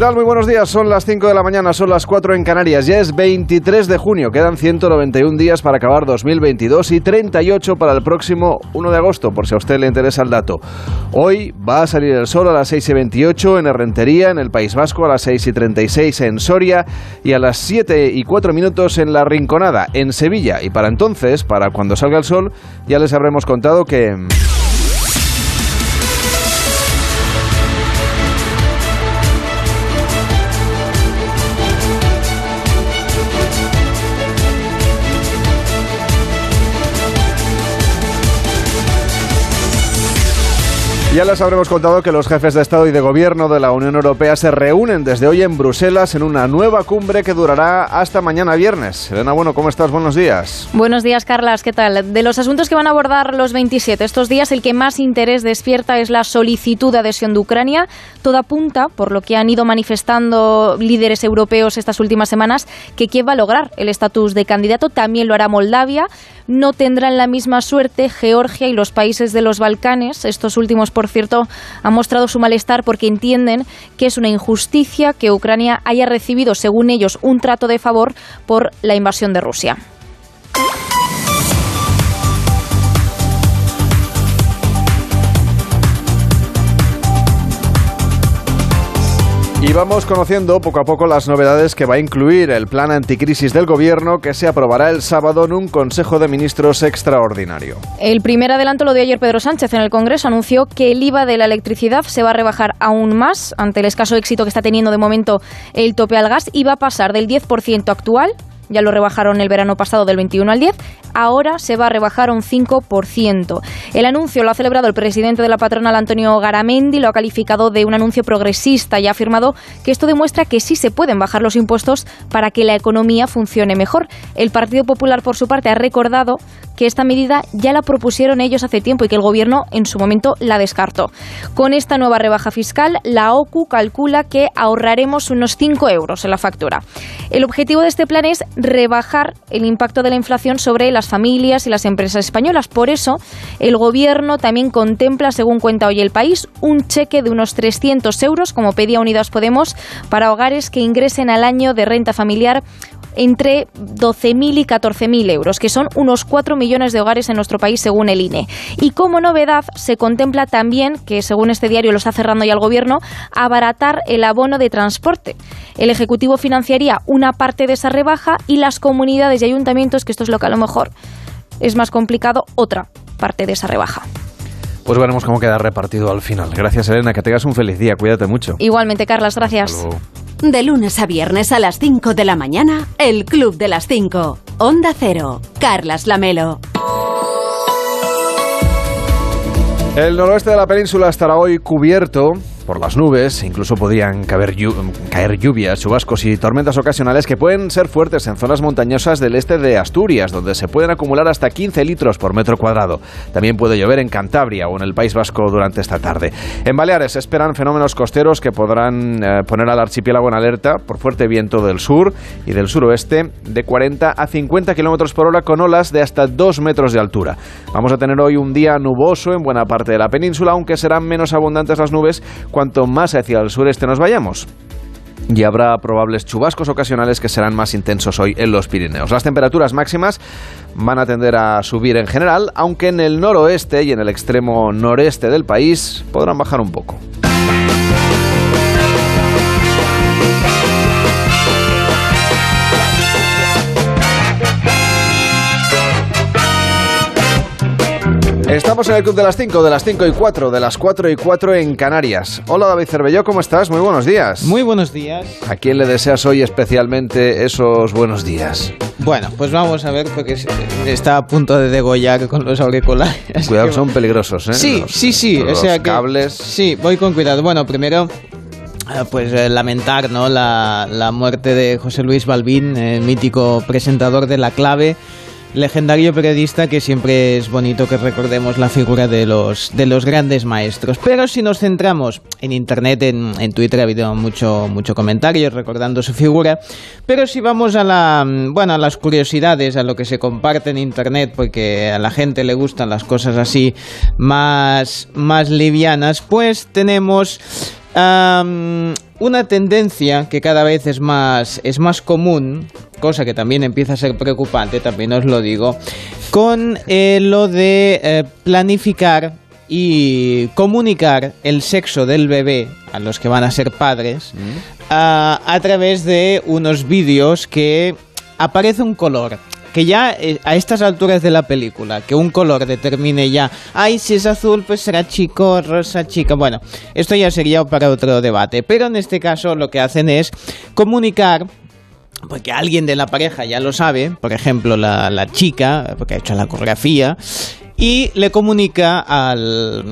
Tal? Muy buenos días. Son las 5 de la mañana, son las 4 en Canarias. Ya es 23 de junio. Quedan 191 días para acabar 2022 y 38 para el próximo 1 de agosto, por si a usted le interesa el dato. Hoy va a salir el sol a las 6 y 28 en Herrentería, en el País Vasco, a las 6 y 36 en Soria y a las 7 y 4 minutos en La Rinconada, en Sevilla. Y para entonces, para cuando salga el sol, ya les habremos contado que... Ya les habremos contado que los jefes de Estado y de Gobierno de la Unión Europea se reúnen desde hoy en Bruselas en una nueva cumbre que durará hasta mañana viernes. Elena Bueno, ¿cómo estás? Buenos días. Buenos días, Carlas. ¿Qué tal? De los asuntos que van a abordar los 27 estos días, el que más interés despierta es la solicitud de adhesión de Ucrania. Toda apunta, por lo que han ido manifestando líderes europeos estas últimas semanas, que Kiev va a lograr el estatus de candidato. También lo hará Moldavia. No tendrán la misma suerte Georgia y los países de los Balcanes. Estos últimos, por cierto, han mostrado su malestar porque entienden que es una injusticia que Ucrania haya recibido, según ellos, un trato de favor por la invasión de Rusia. Y vamos conociendo poco a poco las novedades que va a incluir el plan anticrisis del gobierno que se aprobará el sábado en un Consejo de Ministros extraordinario. El primer adelanto lo dio ayer Pedro Sánchez en el Congreso. Anunció que el IVA de la electricidad se va a rebajar aún más ante el escaso éxito que está teniendo de momento el tope al gas y va a pasar del 10% actual ya lo rebajaron el verano pasado del 21 al 10, ahora se va a rebajar un 5%. El anuncio lo ha celebrado el presidente de la patronal Antonio Garamendi, lo ha calificado de un anuncio progresista y ha afirmado que esto demuestra que sí se pueden bajar los impuestos para que la economía funcione mejor. El Partido Popular, por su parte, ha recordado que esta medida ya la propusieron ellos hace tiempo y que el gobierno en su momento la descartó. Con esta nueva rebaja fiscal, la OCU calcula que ahorraremos unos 5 euros en la factura. El objetivo de este plan es rebajar el impacto de la inflación sobre las familias y las empresas españolas. Por eso, el Gobierno también contempla, según cuenta hoy el país, un cheque de unos 300 euros, como pedía Unidas Podemos, para hogares que ingresen al año de renta familiar entre 12.000 y 14.000 euros, que son unos 4 millones de hogares en nuestro país según el INE. Y como novedad se contempla también, que según este diario lo está cerrando ya el Gobierno, abaratar el abono de transporte. El Ejecutivo financiaría una parte de esa rebaja y las comunidades y ayuntamientos, que esto es lo que a lo mejor es más complicado, otra parte de esa rebaja. Pues veremos cómo queda repartido al final. Gracias, Elena. Que tengas un feliz día. Cuídate mucho. Igualmente, Carlas. Gracias. De lunes a viernes a las 5 de la mañana, el Club de las 5. Onda Cero. Carlas Lamelo. El noroeste de la península estará hoy cubierto por las nubes, incluso podrían caer, lluvias, chubascos y tormentas ocasionales que pueden ser fuertes en zonas montañosas del este de Asturias, donde se pueden acumular hasta 15 litros por metro cuadrado. También puede llover en Cantabria o en el País Vasco durante esta tarde. En Baleares esperan fenómenos costeros que podrán eh, poner al archipiélago en alerta por fuerte viento del sur y del suroeste de 40 a 50 kilómetros por hora con olas de hasta 2 metros de altura. Vamos a tener hoy un día nuboso en buena parte de la península, aunque serán menos abundantes las nubes cuanto más hacia el sureste nos vayamos y habrá probables chubascos ocasionales que serán más intensos hoy en los Pirineos. Las temperaturas máximas van a tender a subir en general, aunque en el noroeste y en el extremo noreste del país podrán bajar un poco. Estamos en el Club de las 5, de las 5 y 4, de las 4 y 4 en Canarias. Hola David Cervelló, ¿cómo estás? Muy buenos días. Muy buenos días. ¿A quién le deseas hoy especialmente esos buenos días? Bueno, pues vamos a ver, porque está a punto de degollar con los auriculares. Cuidado, son peligrosos, ¿eh? Sí, los, sí, sí. Los o sea que, cables. Sí, voy con cuidado. Bueno, primero eh, pues eh, lamentar ¿no? la, la, muerte de José Luis Balbín, el mítico presentador de La Clave, legendario periodista que siempre es bonito que recordemos la figura de los, de los grandes maestros. Pero si nos centramos en Internet, en, en Twitter ha habido mucho, mucho comentario recordando su figura, pero si vamos a, la, bueno, a las curiosidades, a lo que se comparte en Internet, porque a la gente le gustan las cosas así más, más livianas, pues tenemos... una tendencia que cada vez es más, es más común, cosa que también empieza a ser preocupante, también os lo digo, con eh, lo de eh, planificar y comunicar el sexo del bebé a los que van a ser padres a, a través de unos vídeos que aparece un color. Que ya eh, a estas alturas de la película, que un color determine ya, ay, si es azul, pues será chico, rosa, chica. Bueno, esto ya sería para otro debate. Pero en este caso lo que hacen es comunicar porque alguien de la pareja ya lo sabe, por ejemplo la, la chica, porque ha hecho la coreografía, y le comunica al,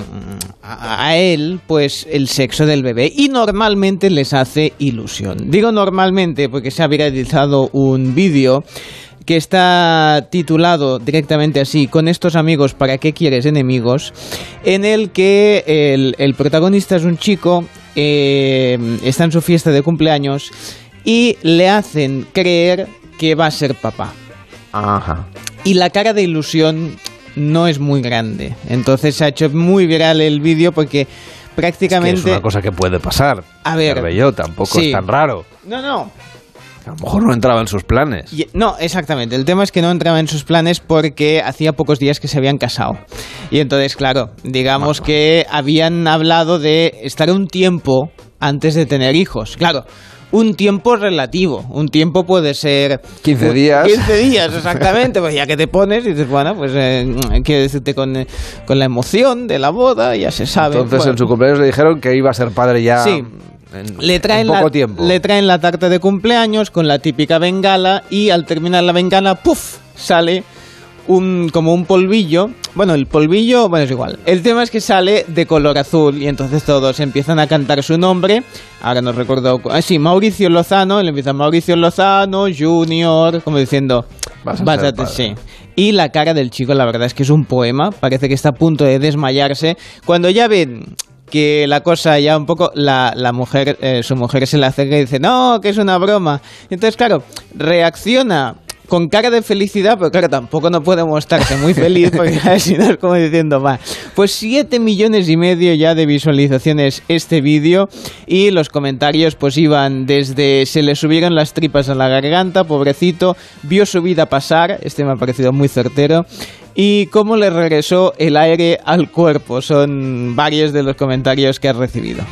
a, él pues el sexo del bebé y normalmente les hace ilusión. Digo normalmente porque se ha viralizado un vídeo que está titulado directamente así, con estos amigos, ¿para qué quieres enemigos? En el que el, el protagonista es un chico, eh, está en su fiesta de cumpleaños y le hacen creer que va a ser papá. Ajá. Y la cara de ilusión no es muy grande. Entonces se ha hecho muy viral el vídeo porque Es que prácticamente... es una cosa que puede pasar. A ver, Cervelló, tampoco sí. es tan raro. No, no. A lo mejor no entraba en sus planes. Y- No, exactamente. El tema es que no entraba en sus planes porque hacía pocos días que se habían casado. Y entonces, claro, digamos que habían hablado de estar un tiempo antes de tener hijos. Claro, un tiempo relativo. Un tiempo puede ser... 15 un- días. 15 días, exactamente. Pues ya que te pones y dices, bueno, pues eh, quiero decirte con, eh, con la emoción de la boda, ya se sabe. Entonces Bueno. en su cumpleaños le dijeron que iba a ser padre ya Sí. En, Le traen, en poco la, tiempo. le traen la tarta de cumpleaños con la típica bengala y al terminar la bengala, ¡puf! sale un, como un polvillo. Bueno, el polvillo, bueno, es igual. El tema es que sale de color azul y entonces todos empiezan a cantar su nombre. Ahora no recuerdo. cu- Ah, sí, Mauricio Lozano. Le empieza Mauricio Lozano, Junior, como diciendo. Vas a "Vas ser a- padre". sí. Y la cara del chico, la verdad es que es un poema. Parece que está a punto de desmayarse. Cuando ya ven que la cosa ya un poco, la, la mujer, eh, su mujer se le acerca y dice, no, que es una broma. Entonces, claro, reacciona con cara de felicidad, pero claro, tampoco no puede mostrarse muy feliz porque si no es como diciendo, va, pues 7 millones y medio ya de visualizaciones este vídeo y los comentarios pues iban desde se le subieron las tripas a la garganta, pobrecito, vio su vida pasar, este me ha parecido muy certero, y cómo le regresó el aire al cuerpo, son varios de los comentarios que ha recibido.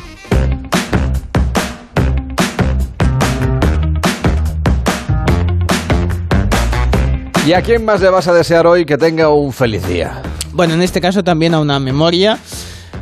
¿Y a quién más le vas a desear hoy que tenga un feliz día? Bueno, en este caso también a una memoria,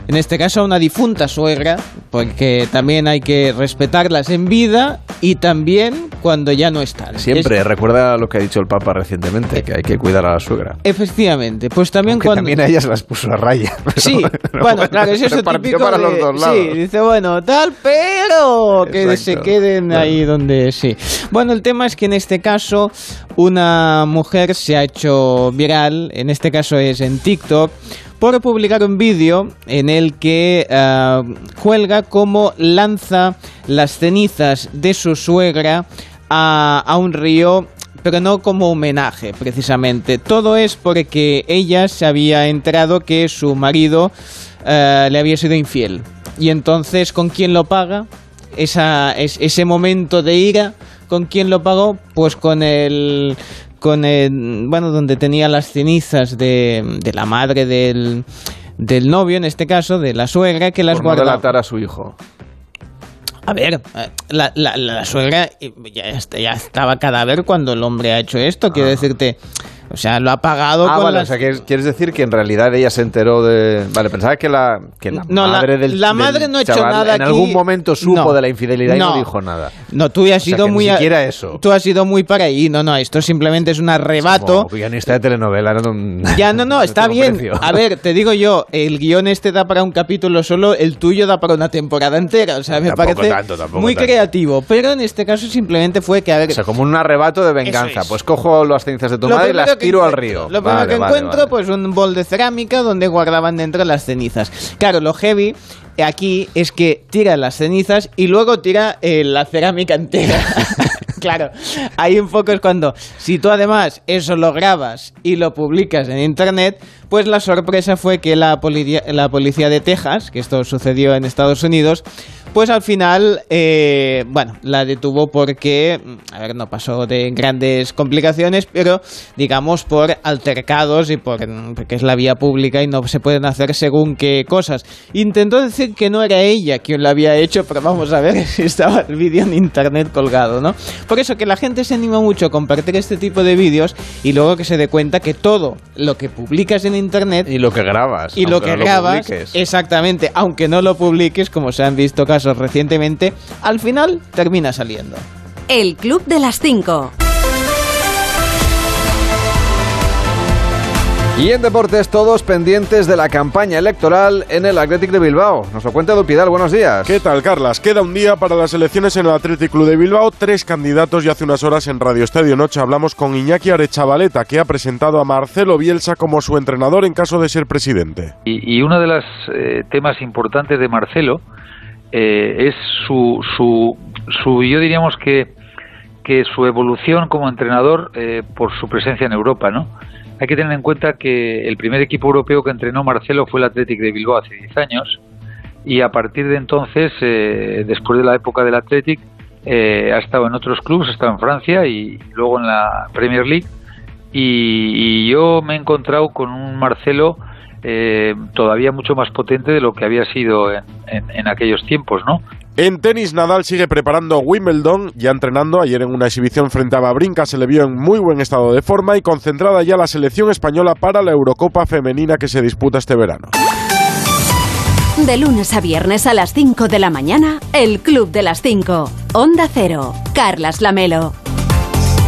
en este caso a una difunta suegra, porque también hay que respetarlas en vida y también cuando ya no están. Siempre, Es- recuerda lo que ha dicho el Papa recientemente, que hay que cuidar a la suegra. efectivamente, pues también Aunque cuando... también a ella se las puso a raya. Sí, Pero bueno, claro, es eso repartió típico para de- los dos lados. Sí, dice, bueno, tal, pero que Exacto, se queden ahí donde sí. Bueno, el tema es que en este caso una mujer se ha hecho viral, en este caso es en TikTok, por publicar un vídeo en el que ah, cuelga cómo lanza las cenizas de su suegra a, a un río pero no como homenaje precisamente. Todo es porque ella se había enterado que su marido eh, le había sido infiel. Y entonces, ¿con quién lo paga? Esa, es- ese momento de ira, ¿con quién lo pagó? Pues con el... Con el, bueno, donde tenía las cenizas de, de la madre del, del novio, en este caso, de la suegra, que las Por no guardaba. delatar a su hijo. A ver, eh, la, la, la suegra eh, ya, est- ya estaba cadáver cuando el hombre ha hecho esto, quiero decirte. O sea, lo ha pagado Ah, con vale, las- o sea, quieres decir que en realidad ella se enteró de... Vale, pensaba que la, que la No, la- madre del la del madre no ha hecho nada En aquí. algún momento supo No. de la infidelidad y no dijo nada. No, tú has O sido muy... ni siquiera eso. Tú has sido muy para ahí. No, no, esto simplemente es un arrebato. Como guionista de telenovela. No, Ya, no, no, está bien. precio. A ver, te digo yo, el guion este da para un capítulo solo, el tuyo da para una temporada entera. O sea, me Tampoco parece tanto, tampoco muy tanto. creativo. Pero en este caso simplemente fue que, a ver, O sea, como un arrebato de venganza. Es. Pues cojo las cenizas de tu Lo madre y las primero que tiro al río. Lo primero Vale, que vale, encuentro, vale. pues un bol de cerámica donde guardaban dentro las cenizas. Claro, lo heavy aquí es que tira las cenizas y luego tira eh, la cerámica entera. claro, ahí un poco es cuando, si tú además eso lo grabas y lo publicas en internet, pues la sorpresa fue que la, policía de Texas, que esto sucedió en Estados Unidos, pues al final, eh, bueno, la detuvo porque, a ver, no pasó de grandes complicaciones, pero digamos por altercados y por, porque es la vía pública y no se pueden hacer según qué cosas. Intentó decir que no era ella quien lo había hecho, pero vamos a ver si estaba el vídeo en internet colgado, ¿no? Por eso que la gente se anima mucho a compartir este tipo de vídeos y luego que se dé cuenta que todo lo que publicas en internet Y lo que grabas. y lo que no grabas, exactamente, aunque no lo publiques, como se han visto casos recientemente, al final termina saliendo. El Club de las 5. Y en deportes, todos pendientes de la campaña electoral en el Athletic de Bilbao. Nos lo cuenta Dupidal, buenos días. ¿Qué tal, Carlas? Queda un día para las elecciones en el Athletic Club de Bilbao. Tres candidatos y hace unas horas en Radio Estadio Noche hablamos con Iñaki Arechavaleta, que ha presentado a Marcelo Bielsa como su entrenador en caso de ser presidente. Y, y uno de los eh, temas importantes de Marcelo eh, es su, su, su, yo diríamos que, que su evolución como entrenador eh, por su presencia en Europa, ¿no? Hay que tener en cuenta que el primer equipo europeo que entrenó Marcelo fue el Athletic de Bilbao hace 10 años. Y a partir de entonces, eh, después de la época del Athletic, eh, ha estado en otros clubes, ha estado en Francia y luego en la Premier League. Y, y yo me he encontrado con un Marcelo eh, todavía mucho más potente de lo que había sido en, en- en aquellos tiempos, ¿no? En tenis, Nadal sigue preparando Wimbledon, ya entrenando. Ayer en una exhibición frente a Babrinka se le vio en muy buen estado de forma y concentrada ya la selección española para la Eurocopa femenina que se disputa este verano. De lunes a viernes a las 5 de la mañana, El Club de las 5. Onda Cero. Carlas Lamelo.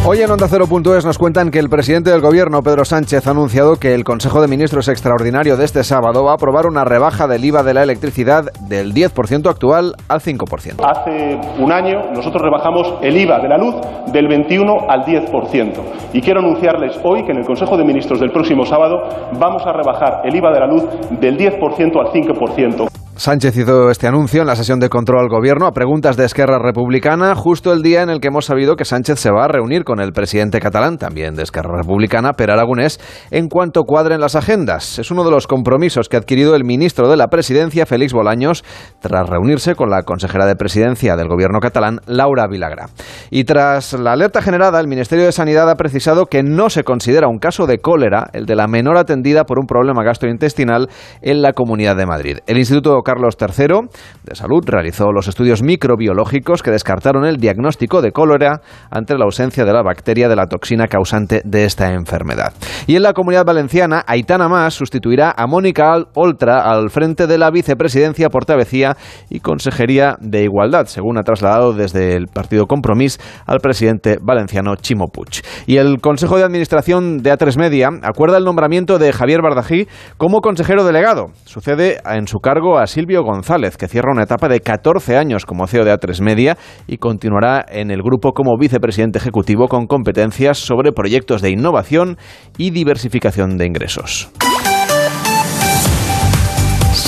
Hoy en Onda Cero.es nos cuentan que el presidente del gobierno, Pedro Sánchez, ha anunciado que el Consejo de Ministros extraordinario de este sábado va a aprobar una rebaja del IVA de la electricidad del 10% actual al 5%. Hace un año nosotros rebajamos el IVA de la luz del 21 al 10%. Y quiero anunciarles hoy que en el Consejo de Ministros del próximo sábado vamos a rebajar el IVA de la luz del 10% al 5%. Sánchez hizo este anuncio en la sesión de control al gobierno a preguntas de Esquerra Republicana, justo el día en el que hemos sabido que Sánchez se va a reunir con el presidente catalán, también de Esquerra Republicana, Per Aragonés, en cuanto cuadren las agendas. Es uno de los compromisos que ha adquirido el ministro de la Presidencia, Félix Bolaños, tras reunirse con la consejera de Presidencia del gobierno catalán, Laura Vilagra. Y tras la alerta generada, el Ministerio de Sanidad ha precisado que no se considera un caso de cólera el de la menor atendida por un problema gastrointestinal en la Comunidad de Madrid. El Instituto Carlos III de Salud realizó los estudios microbiológicos que descartaron el diagnóstico de cólera ante la ausencia de la bacteria de la toxina causante de esta enfermedad. Y en la Comunidad Valenciana, Aitana Más sustituirá a Mónica Oltra al frente de la vicepresidencia Portavecía y Consejería de Igualdad, según ha trasladado desde el Partido Compromís al presidente valenciano Chimo Puig. Y el Consejo de Administración de A3 Media acuerda el nombramiento de Javier Bardají como consejero delegado. Sucede en su cargo a Silvio González, que cierra una etapa de 14 años como CEO de A3 Media y continuará en el grupo como vicepresidente ejecutivo con competencias sobre proyectos de innovación y diversificación de ingresos.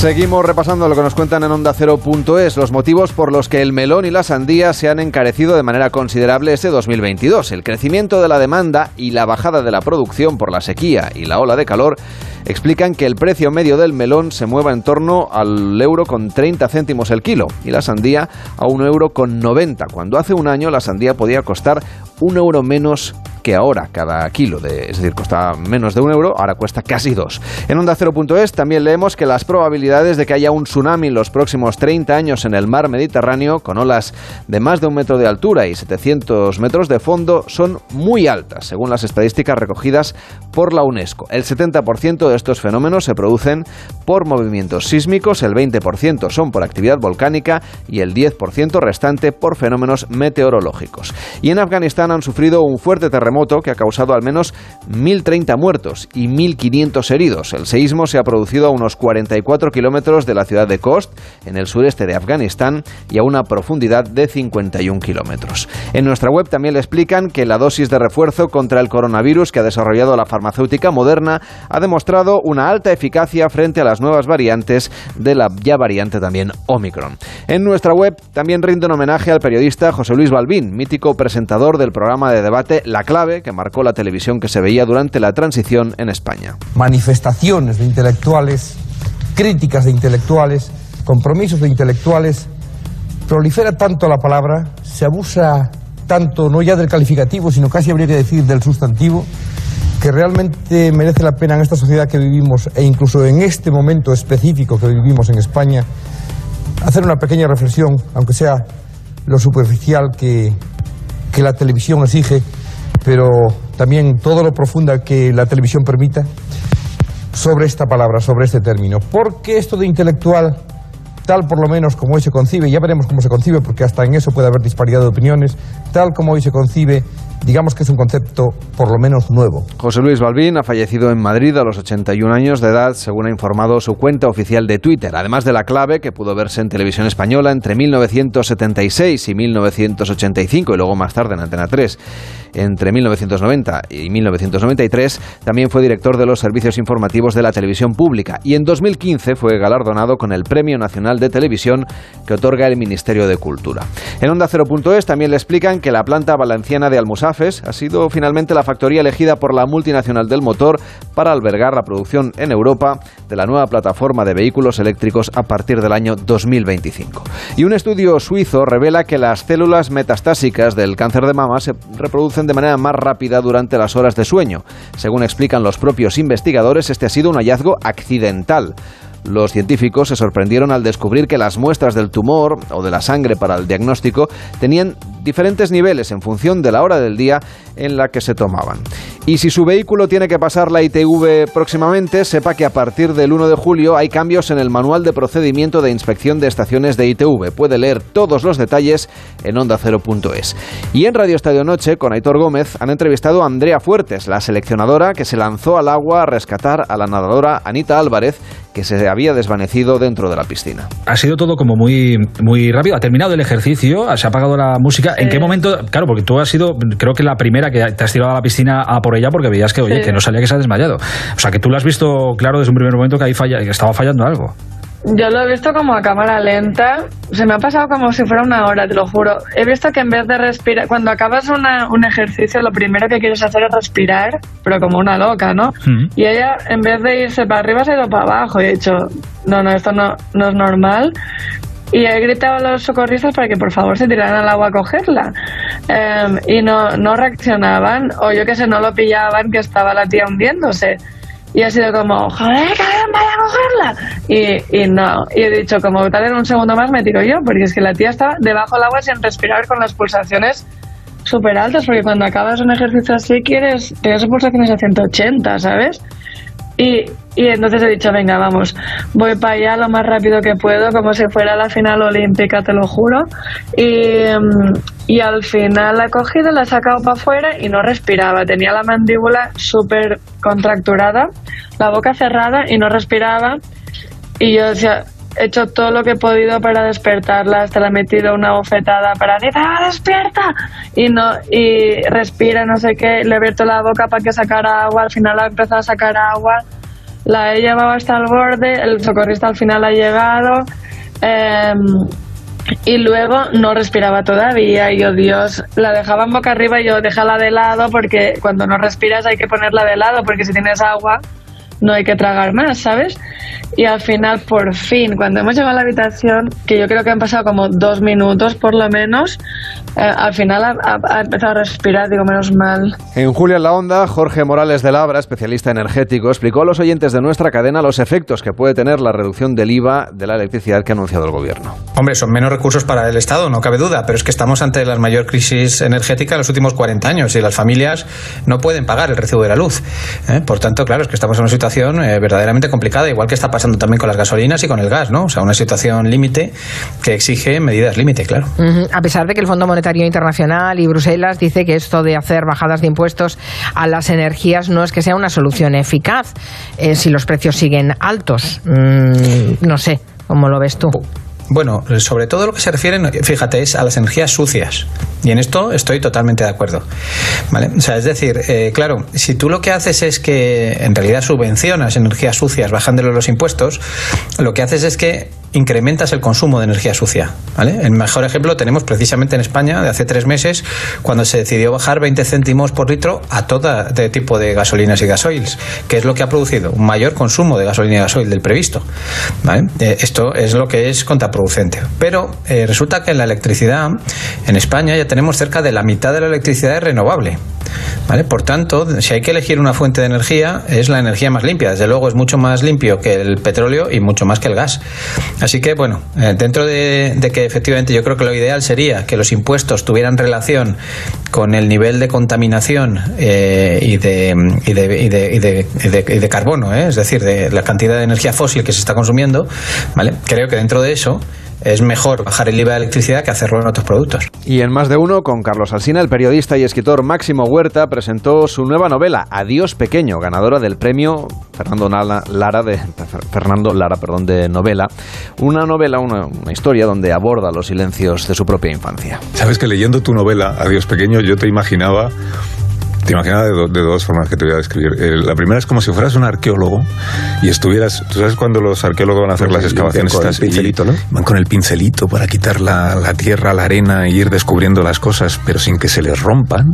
Seguimos repasando lo que nos cuentan en Onda Cero.es, los motivos por los que el melón y la sandía se han encarecido de manera considerable este 2022. El crecimiento de la demanda y la bajada de la producción por la sequía y la ola de calor explican que el precio medio del melón se mueva en torno al euro con 30 céntimos el kilo y la sandía a un euro con 90, cuando hace un año la sandía podía costar un euro menos que ahora cada kilo, de, es decir, costaba menos de un euro, ahora cuesta casi dos. En Onda Cero.es también leemos que las probabilidades de que haya un tsunami en los próximos 30 años en el mar Mediterráneo, con olas de más de un metro de altura y 700 metros de fondo, son muy altas, según las estadísticas recogidas por la UNESCO. El 70% de estos fenómenos se producen por movimientos sísmicos, el 20% son por actividad volcánica y el 10% restante por fenómenos meteorológicos. Y en Afganistán Han sufrido un fuerte terremoto que ha causado al menos 1.030 muertos y 1.500 heridos. El seísmo se ha producido a unos 44 kilómetros de la ciudad de Khost, en el sureste de Afganistán, y a una profundidad de 51 kilómetros. En nuestra web también le explican que la dosis de refuerzo contra el coronavirus que ha desarrollado la farmacéutica moderna ha demostrado una alta eficacia frente a las nuevas variantes de la ya variante también Omicron. En nuestra web también rinde un homenaje al periodista José Luis Balbín, mítico presentador del programa de debate La Clave, que marcó la televisión que se veía durante la transición en España. Manifestaciones de intelectuales, críticas de intelectuales, compromisos de intelectuales, prolifera tanto la palabra, se abusa tanto no ya del calificativo, sino casi habría que decir del sustantivo, que realmente merece la pena en esta sociedad que vivimos e incluso en este momento específico que vivimos en España, hacer una pequeña reflexión, aunque sea lo superficial que, que la televisión exige, pero también todo lo profunda que la televisión permita, sobre esta palabra, sobre este término. Porque esto de intelectual, tal por lo menos como hoy se concibe, ya veremos cómo se concibe, porque hasta en eso puede haber disparidad de opiniones, tal como hoy se concibe, digamos que es un concepto por lo menos nuevo. José Luis Balbín ha fallecido en Madrid a los 81 años de edad, según ha informado su cuenta oficial de Twitter, además de la clave que pudo verse en televisión española entre 1976 y 1985 y luego más tarde en Antena 3. Entre 1990 y 1993 también fue director de los servicios informativos de la televisión pública y en 2015 fue galardonado con el Premio Nacional de Televisión que otorga el Ministerio de Cultura. En Onda 0.es también le explican que la planta valenciana de Almusafes ha sido finalmente la factoría elegida por la multinacional del motor para albergar la producción en Europa de la nueva plataforma de vehículos eléctricos a partir del año 2025. Y un estudio suizo revela que las células metastásicas del cáncer de mama se reproducen de manera más rápida durante las horas de sueño. Según explican los propios investigadores, este ha sido un hallazgo accidental. Los científicos se sorprendieron al descubrir que las muestras del tumor o de la sangre para el diagnóstico tenían diferentes niveles en función de la hora del día en la que se tomaban. Y si su vehículo tiene que pasar la ITV próximamente, sepa que a partir del 1 de julio hay cambios en el manual de procedimiento de inspección de estaciones de ITV. Puede leer todos los detalles en onda0.es. Y en Radio Estadio Noche, con Aitor Gómez, han entrevistado a Andrea Fuertes, la seleccionadora que se lanzó al agua a rescatar a la nadadora Anita Álvarez, que se había desvanecido dentro de la piscina. Ha sido todo como muy, muy rápido. Ha terminado el ejercicio, se ha apagado la música. ¿En qué momento? Claro, porque tú has sido, creo que la primera que te has tirado a la piscina a por ella porque veías que, oye, que no salía que se ha desmayado. O sea, que tú lo has visto claro desde un primer momento que ahí falla, que estaba fallando algo. Yo lo he visto como a cámara lenta. Se me ha pasado como si fuera una hora, te lo juro. He visto que en vez de respirar, cuando acabas una, un ejercicio, lo primero que quieres hacer es respirar, pero como una loca, ¿no? Y ella, en vez de irse para arriba, se ha ido para abajo. Y he dicho, no, no, esto no, no es normal. Y he gritado a los socorristas para que por favor se tiraran al agua a cogerla. Em, y no, no reaccionaban, o yo que sé, no lo pillaban, que estaba la tía hundiéndose. Y ha sido como, joder, cabrón, vaya a cogerla. Y, y no, y he dicho, como tal en un segundo más me tiro yo, porque es que la tía estaba debajo del agua sin respirar con las pulsaciones súper altas, porque cuando acabas un ejercicio así quieres, tienes pulsaciones a 180, ¿sabes? Y, entonces he dicho, venga, vamos, voy para allá lo más rápido que puedo, como si fuera la final olímpica, te lo juro. Y, y al final la he cogido, la he sacado para afuera y no respiraba. Tenía la mandíbula súper contracturada, la boca cerrada y no respiraba. Y yo decía, he hecho todo lo que he podido para despertarla, hasta le he metido una bofetada para decir, ¡ah, despierta! Y, no, y respira, no sé qué, le he abierto la boca para que sacara agua, al final ha empezado a sacar agua, la he llevado hasta el borde, el socorrista al final ha llegado, eh, y luego no respiraba todavía, y yo, Dios, la dejaban boca arriba y yo, déjala de lado, porque cuando no respiras hay que ponerla de lado, porque si tienes agua no hay que tragar más, ¿sabes? Y al final, por fin, cuando hemos llegado a la habitación, que yo creo que han pasado como dos minutos por lo menos, eh, al final ha, ha- ha empezado a respirar, digo, menos mal. En Julia en la Onda, Jorge Morales de Labra, especialista energético, explicó a los oyentes de nuestra cadena los efectos que puede tener la reducción del IVA de la electricidad que ha anunciado el gobierno. Hombre, son menos recursos para el Estado, no cabe duda, pero es que estamos ante la mayor crisis energética de los últimos 40 años y las familias no pueden pagar el recibo de la luz. ¿eh? Por tanto, claro, es que estamos en una situación situación eh, verdaderamente complicada, igual que está pasando también con las gasolinas y con el gas, ¿no? O sea, una situación límite que exige medidas límite, claro. A pesar de que el Fondo Monetario Internacional y Bruselas dice que esto de hacer bajadas de impuestos a las energías no es que sea una solución eficaz eh, si los precios siguen altos. Mm, no sé, ¿cómo lo ves tú? Bueno, sobre todo lo que se refiere, fíjate, es a las energías sucias. Y en esto estoy totalmente de acuerdo. ¿Vale? O sea, es decir, eh, claro, si tú lo que haces es que en realidad subvencionas energías sucias bajándole los impuestos, lo que haces es que incrementas el consumo de energía sucia. El mejor ejemplo tenemos precisamente en España de hace tres meses, cuando se decidió bajar 20 céntimos por litro a todo tipo de gasolinas y gasoils, que es lo que ha producido un mayor consumo de gasolina y gasoil del previsto. ¿vale? Eh, esto es lo que es contraproducente. Pero eh, resulta que en la electricidad, en España ya tenemos cerca de la mitad de la electricidad es renovable. ¿Vale? Por tanto, si hay que elegir una fuente de energía, es la energía más limpia. Desde luego es mucho más limpio que el petróleo y mucho más que el gas. Así que, bueno, eh, dentro de, que efectivamente yo creo que lo ideal sería que los impuestos tuvieran relación con el nivel de contaminación eh, y, de, y, de, y, de, carbono, ¿eh? es decir, de la cantidad de energía fósil que se está consumiendo, ¿vale? Creo que dentro de eso es mejor bajar el IVA de electricidad que hacerlo en otros productos. Y en más de uno, con Carlos Alsina, el periodista y escritor Máximo Huerta presentó su nueva novela, Adiós Pequeño, ganadora del premio Fernando Lara de, Fernando Lara perdón, de novela. Una novela, una, una historia donde aborda los silencios de su propia infancia. Sabes que leyendo tu novela, Adiós Pequeño, yo te imaginaba te imaginas de, dos formas que te voy a describir. Eh, la primera es como si fueras un arqueólogo y estuvieras. ¿Tú sabes cuando los arqueólogos van a hacer las excavaciones? Con el pincelito, ¿no? Van con el pincelito para quitar la, la, tierra, la arena e ir descubriendo las cosas, pero sin que se les rompan.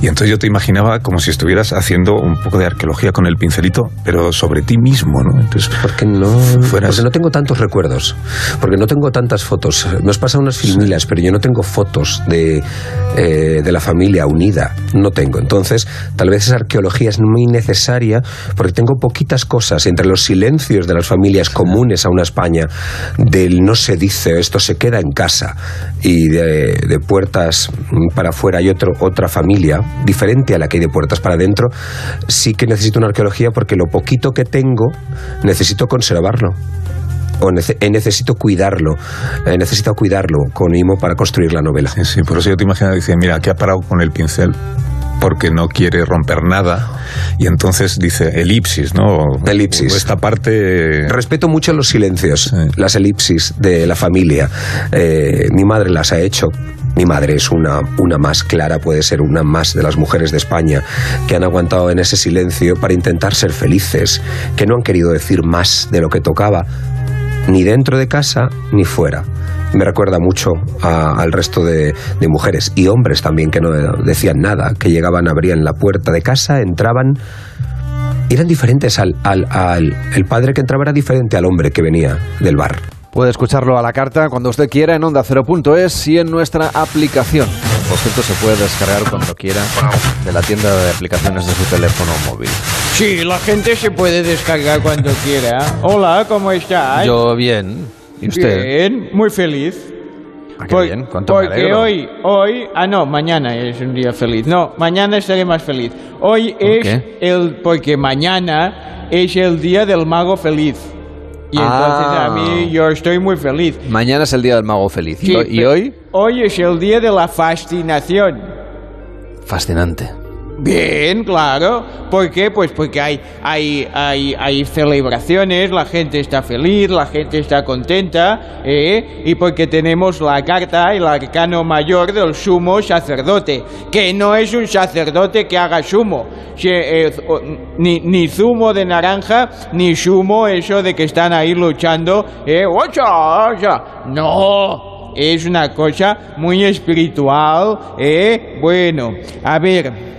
Y entonces yo te imaginaba como si estuvieras haciendo un poco de arqueología con el pincelito, pero sobre ti mismo, ¿no? Entonces, porque no, fueras... porque no tengo tantos recuerdos, porque no tengo tantas fotos. Nos pasa unas filmilas, pero yo no tengo fotos de, eh, de la familia unida. No tengo. Entonces, entonces, tal vez esa arqueología es muy necesaria porque tengo poquitas cosas entre los silencios de las familias comunes a una España, del no se dice, esto se queda en casa, y de, puertas para afuera hay otro, otra familia diferente a la que hay de puertas para adentro, sí que necesito una arqueología porque lo poquito que tengo necesito conservarlo o necesito cuidarlo, he eh, necesito cuidarlo con mimo para construir la novela. Sí, sí, por eso yo te imagino, dice, mira, que ha parado con el pincel porque no quiere romper nada y entonces dice elipsis, ¿no? Elipsis. Esta parte... Respeto mucho los silencios, las elipsis de la familia. Eh, mi madre las ha hecho. Mi madre es una, una más clara, puede ser una más de las mujeres de España que han aguantado en ese silencio para intentar ser felices, que no han querido decir más de lo que tocaba, ni dentro de casa ni fuera me recuerda mucho al resto de, mujeres y hombres también que no decían nada, que llegaban, abrían la puerta de casa, entraban eran diferentes al, al, el padre que entraba era diferente al hombre que venía del bar. Puede escucharlo a la carta cuando usted quiera en onda ondacero.es y en nuestra aplicación. Por cierto, se puede descargar cuando quiera de la tienda de aplicaciones de su teléfono móvil. Sí, la gente se puede descargar cuando quiera. Hola, ¿cómo estás? Yo bien. ¿Y usted? Bien, muy feliz. Ah, qué bien. ¿Cuánto porque hoy, hoy, ah no, mañana es un día feliz. No, mañana estaré más feliz. Hoy es el, porque mañana es el día del mago feliz. Y entonces a mí ah. yo estoy muy feliz. Mañana es el día del mago feliz. ¿Y hoy? Hoy es el día de la fascinación. Fascinante. Bien, claro. ¿Por qué? Pues porque hay, hay, hay, hay celebraciones, la gente está feliz, la gente está contenta, ¿eh? y porque tenemos la carta, el arcano mayor del sumo sacerdote, que no es un sacerdote que haga sumo, eh, ni, ni zumo de naranja, ni sumo, eso de que están ahí luchando, ¿eh? No, es una cosa muy espiritual, ¿eh? Bueno, a ver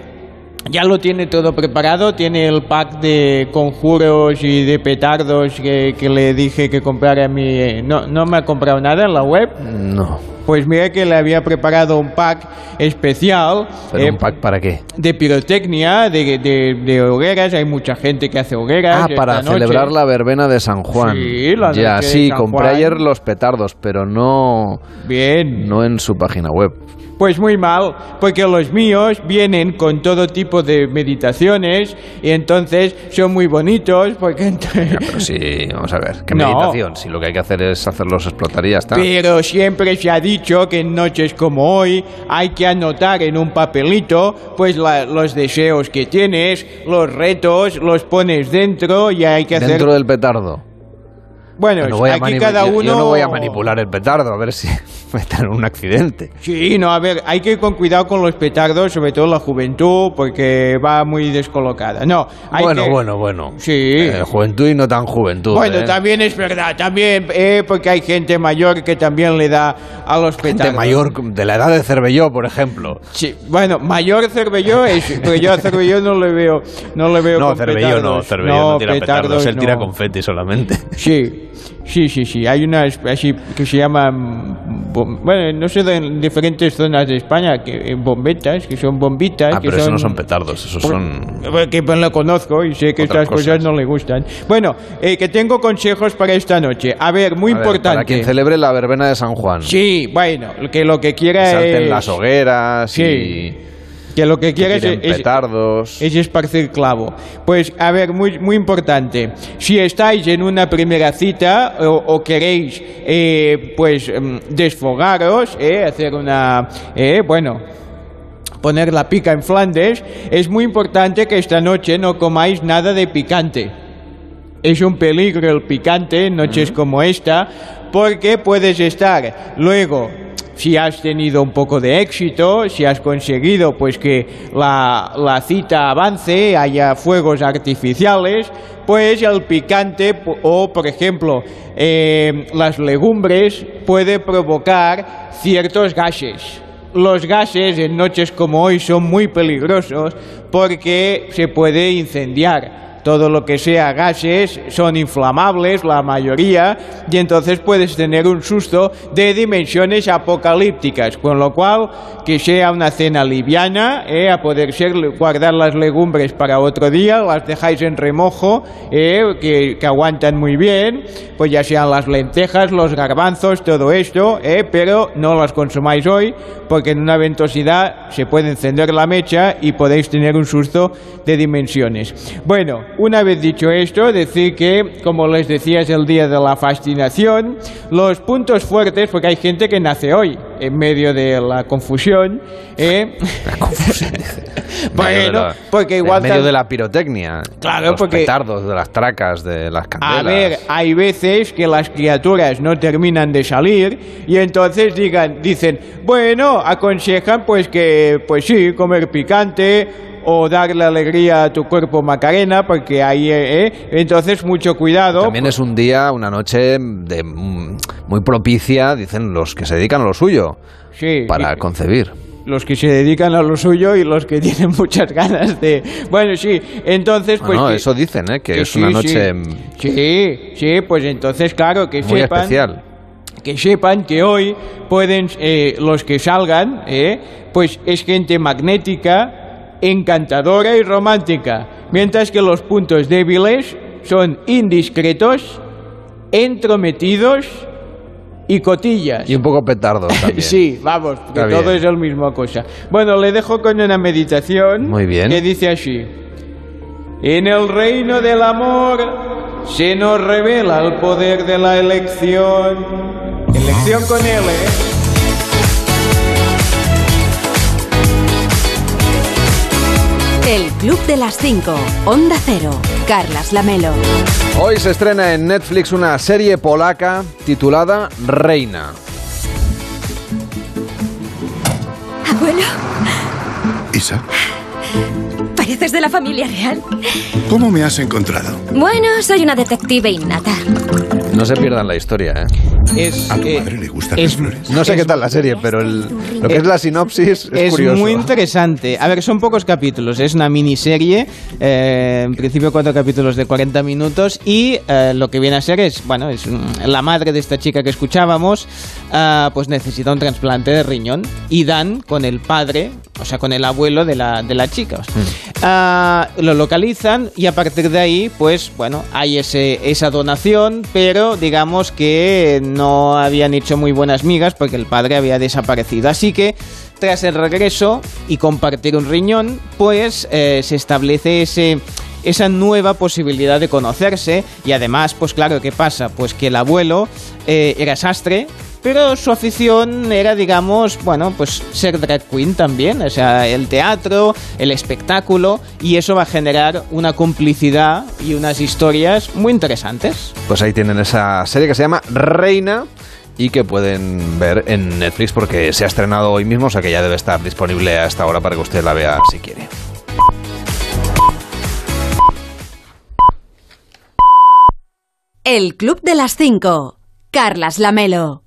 ya lo tiene todo preparado, tiene el pack de conjuros y de petardos que, le dije que comprara a mí. ¿No, ¿No me ha comprado nada en la web? No. Pues mira que le había preparado un pack especial. ¿Pero eh, un pack para qué? de pirotecnia, de, de- de hogueras, hay mucha gente que hace hogueras. Ah, para noche. celebrar la verbena de San Juan. Sí, la Ya, de sí, San compré Juan. ayer los petardos, pero no... Bien. No en su página web. Pues muy mal, porque los míos vienen con todo tipo de meditaciones y entonces son muy bonitos porque Pero sí, vamos a ver, ¿qué No. meditación? Si lo que hay que hacer es hacerlos explotar y ya está. Pero siempre se ha dicho que en noches como hoy hay que anotar en un papelito pues la- los deseos que tienes, los retos, los pones dentro y hay que hacer... Dentro del petardo. Bueno, no aquí cada uno... Yo no voy a manipular el petardo, a ver si me tener un accidente. Sí, no, a ver, hay que ir con cuidado con los petardos, sobre todo la juventud, porque va muy descolocada. No, hay bueno, que- bueno, bueno. Sí. Eh, juventud y no tan juventud. Bueno, ¿eh? también es verdad, también, eh, porque hay gente mayor que también le da a los petardos. Gente mayor, de la edad de Cervelló, por ejemplo. Sí, bueno, mayor Cervelló es, porque yo a Cervelló no le veo, no le veo No, con Cervelló no, petardos. Cervelló no, tira petardos, él tira no. confeti solamente. Sí, sí, sí, sí. Hay unas así que se llaman, bom- bueno, no sé, en diferentes zonas de España, que eh, bombetas, que son bombitas. Ah, que pero eso son, no son petardos, esos Por- son... Que pues lo conozco y sé que estas cosas no le gustan. Bueno, eh, que tengo consejos para esta noche. A ver, muy A ver, importante. para quien celebre la verbena de San Juan. Sí, bueno, que lo que quiera Que salten es... las hogueras Sí. y... Que lo que quiera es, tiren es- petardos. es esparcir clavo. Pues, a ver, muy, muy importante. Si estáis en una primera cita o, o queréis, eh, pues, em, desfogaros, eh, hacer una, eh, bueno, poner la pica en Flandes, es muy importante que esta noche no comáis nada de picante. Es un peligro el picante en noches como esta, porque puedes estar luego, si has tenido un poco de éxito, si has conseguido pues que la, la cita avance, haya fuegos artificiales, pues el picante o, por ejemplo, eh, las legumbres puede provocar ciertos gases. Los gases en noches como hoy son muy peligrosos porque se puede incendiar. Todo lo que sea gases son inflamables, la mayoría, y entonces puedes tener un susto de dimensiones apocalípticas, con lo cual que sea una cena liviana, eh, a poder ser guardar las legumbres para otro día, las dejáis en remojo, eh, que, aguantan muy bien, pues ya sean las lentejas, los garbanzos, todo esto, eh, pero no las consumáis hoy, porque en una ventosidad se puede encender la mecha y podéis tener un susto de dimensiones. Bueno, una vez dicho esto, decir que, como les decía, es el día de la fascinación, los puntos fuertes, porque hay gente que nace hoy, en medio de la confusión, ¿eh? La confusión. Bueno, Medio de la- porque en igual medio tan- de la pirotecnia. Claro, los porque- petardos, de las tracas, de las candelas. A ver, hay veces que las criaturas no terminan de salir y entonces digan, dicen, bueno, aconsejan pues que, pues sí, comer picante o darle alegría a tu cuerpo Macarena, porque ahí, eh, eh, entonces mucho cuidado. También es un día, una noche de, mm, muy propicia, dicen los que se dedican a lo suyo, Sí, para concebir. los que se dedican a lo suyo y los que tienen muchas ganas de... Bueno, sí, entonces pues... no, eso dicen, ¿eh? que, que es una noche sí. Sí, sí, pues entonces, claro, que muy sepan... especial. que sepan que hoy pueden eh, los que salgan, eh, pues es gente magnética, encantadora y romántica, mientras que los puntos débiles son indiscretos, entrometidos y cotillas. Y un poco petardos también. Sí, vamos, que Está todo bien. es la misma cosa. Bueno, le dejo con una meditación Muy bien. que dice así. En el reino del amor se nos revela el poder de la elección. Elección con L, ¿eh? El Club de las 5. Onda Cero. Carlas Lamelo. Hoy se estrena en Netflix una serie polaca titulada Reina. Abuelo, Isa, pareces de la familia real. ¿cómo me has encontrado? Bueno, soy una detective innata. No se pierdan la historia, ¿eh? a tu madre le gustan es- las flores. No sé Es- qué tal la serie, pero el- lo que es la sinopsis es, Es curioso. muy interesante. A ver, son pocos capítulos. Es una miniserie. eh, en principio, cuatro capítulos de 40 minutos. Y eh, lo que viene a ser es, bueno, es mm, la madre de esta chica que escuchábamos, ah, pues necesita un trasplante de riñón. Y dan con el padre, o sea, con el abuelo de la, de la chica. Ah, lo localizan y a partir de ahí, pues bueno, hay esa donación, pero digamos que no habían hecho muy buenas migas porque el padre había desaparecido. Así que tras el regreso y compartir un riñón, pues eh, se establece esa nueva posibilidad de conocerse y además, pues claro, ¿qué pasa? Pues que el abuelo eh, era sastre, pero su afición era, digamos, bueno, pues ser drag queen también, o sea, el teatro, el espectáculo, y eso va a generar una complicidad y unas historias muy interesantes. Pues ahí tienen esa serie que se llama Reina y que pueden ver en Netflix porque se ha estrenado hoy mismo, o sea que ya debe estar disponible a esta hora para que usted la vea si quiere. El Club de las 5. Carlas Lamelo.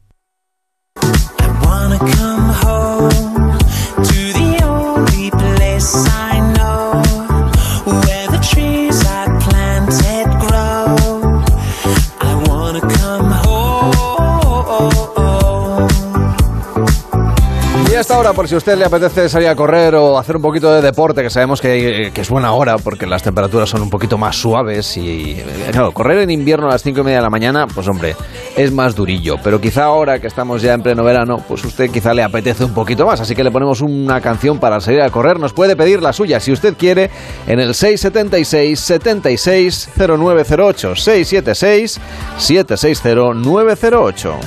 Y hasta ahora, por si a usted le apetece salir a correr o hacer un poquito de deporte, que sabemos que, que es buena hora porque las temperaturas son un poquito más suaves y, eh, claro, correr en invierno a las 5 y media de la mañana, pues hombre, es más durillo. Pero quizá ahora que estamos ya en pleno verano, pues usted quizá le apetece un poquito más. Así que le ponemos una canción para salir a correr. Nos puede pedir la suya, si usted quiere, en el 676 76 0908 676 760 908.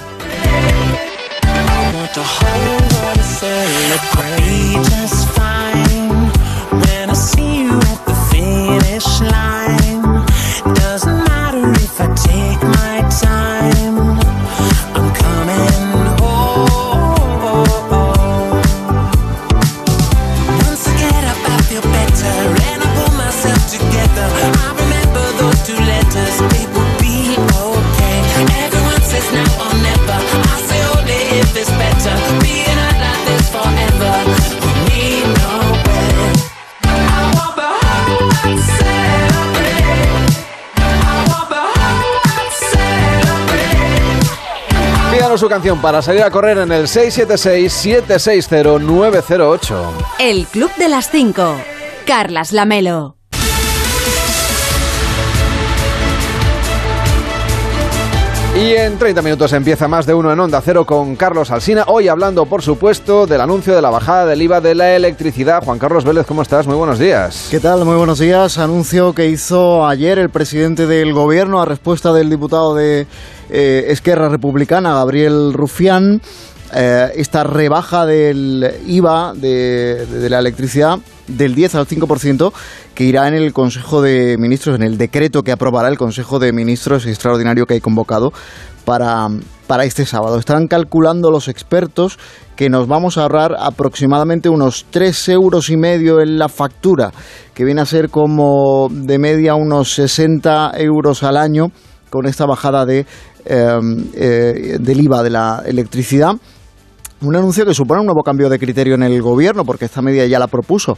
Celebrate su canción para salir a correr en el 676 760 908. El Club de las 5. Carlas Lamelo. Y en 30 minutos empieza más de uno en Onda Cero con Carlos Alsina. Hoy hablando, por supuesto, del anuncio de la bajada del IVA de la electricidad. Juan Carlos Vélez, ¿cómo estás? Muy buenos días. ¿Qué tal? Muy buenos días. Anuncio que hizo ayer el presidente del gobierno a respuesta del diputado de eh, Esquerra Republicana, Gabriel Rufián. eh, esta rebaja del IVA de, de la electricidad del 10 al 5% que irá en el Consejo de Ministros, en el decreto que aprobará el Consejo de Ministros extraordinario que hay convocado para, para este sábado. Están calculando los expertos que nos vamos a ahorrar aproximadamente unos 3 euros y medio en la factura, que viene a ser como de media unos 60 euros al año con esta bajada de, eh, eh, del IVA de la electricidad. Un anuncio que supone un nuevo cambio de criterio en el gobierno, porque esta medida ya la propuso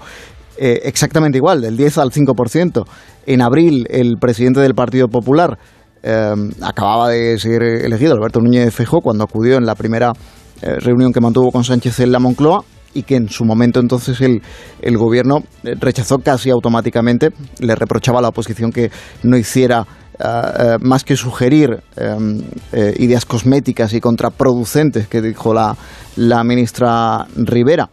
eh, exactamente igual, del 10 al 5%. En abril, el presidente del Partido Popular eh, acababa de ser elegido, Alberto Núñez Feijóo, cuando acudió en la primera eh, reunión que mantuvo con Sánchez en la Moncloa y que en su momento entonces el, el gobierno rechazó casi automáticamente, le reprochaba a la oposición que no hiciera eh, eh, más que sugerir eh, eh, ideas cosméticas y contraproducentes que dijo la, la ministra Rivera.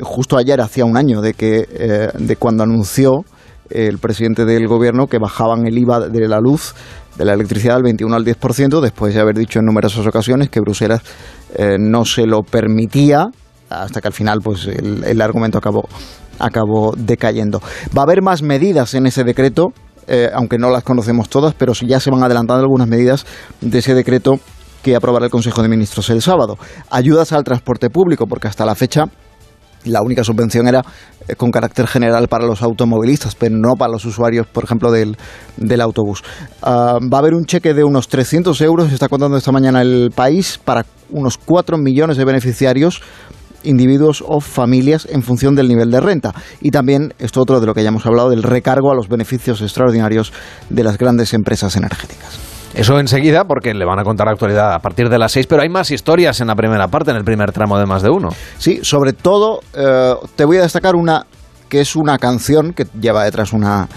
Justo ayer hacía un año de que eh, de cuando anunció el presidente del gobierno que bajaban el IVA de la luz, de la electricidad del 21 al 10%, después de haber dicho en numerosas ocasiones que Bruselas no se lo permitía, hasta que al final pues el, el argumento acabó, acabó decayendo. Va a haber más medidas en ese decreto, eh, aunque no las conocemos todas, pero ya se van adelantando algunas medidas de ese decreto que aprobará el Consejo de Ministros el sábado. Ayudas al transporte público, porque hasta la fecha la única subvención era eh, con carácter general para los automovilistas, pero no para los usuarios, por ejemplo, del, autobús. Ah, va a haber un cheque de unos 300 euros, se está contando esta mañana el país, para unos 4 millones de beneficiarios individuos o familias en función del nivel de renta. Y también esto otro de lo que ya hemos hablado, del recargo a los beneficios extraordinarios de las grandes empresas energéticas. Eso enseguida, porque le van a contar la actualidad a partir de las seis, pero hay más historias en la primera parte, en el primer tramo de más de uno. Sí, sobre todo eh, te voy a destacar una que es una canción que lleva detrás una,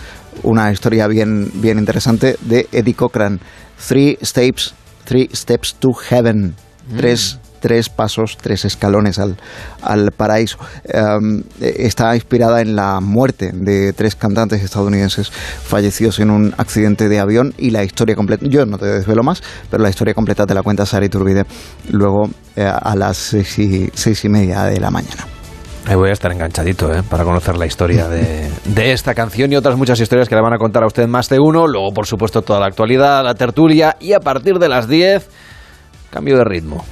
una historia bien, bien interesante de Eddie Cochran. Three Steps, three steps to Heaven. Tres, tres pasos, tres escalones al, al paraíso. Um, está inspirada en la muerte de tres cantantes estadounidenses fallecidos en un accidente de avión y la historia completa, yo no te desvelo más, pero la historia completa te la cuenta Sara Iturbide luego eh, a las seis y, seis y media de la mañana. Ahí voy a estar enganchadito ¿eh? para conocer la historia de, de, esta canción y otras muchas historias que le van a contar a usted más de uno. Luego, por supuesto, toda la actualidad, la tertulia y a partir de las 10, cambio de ritmo.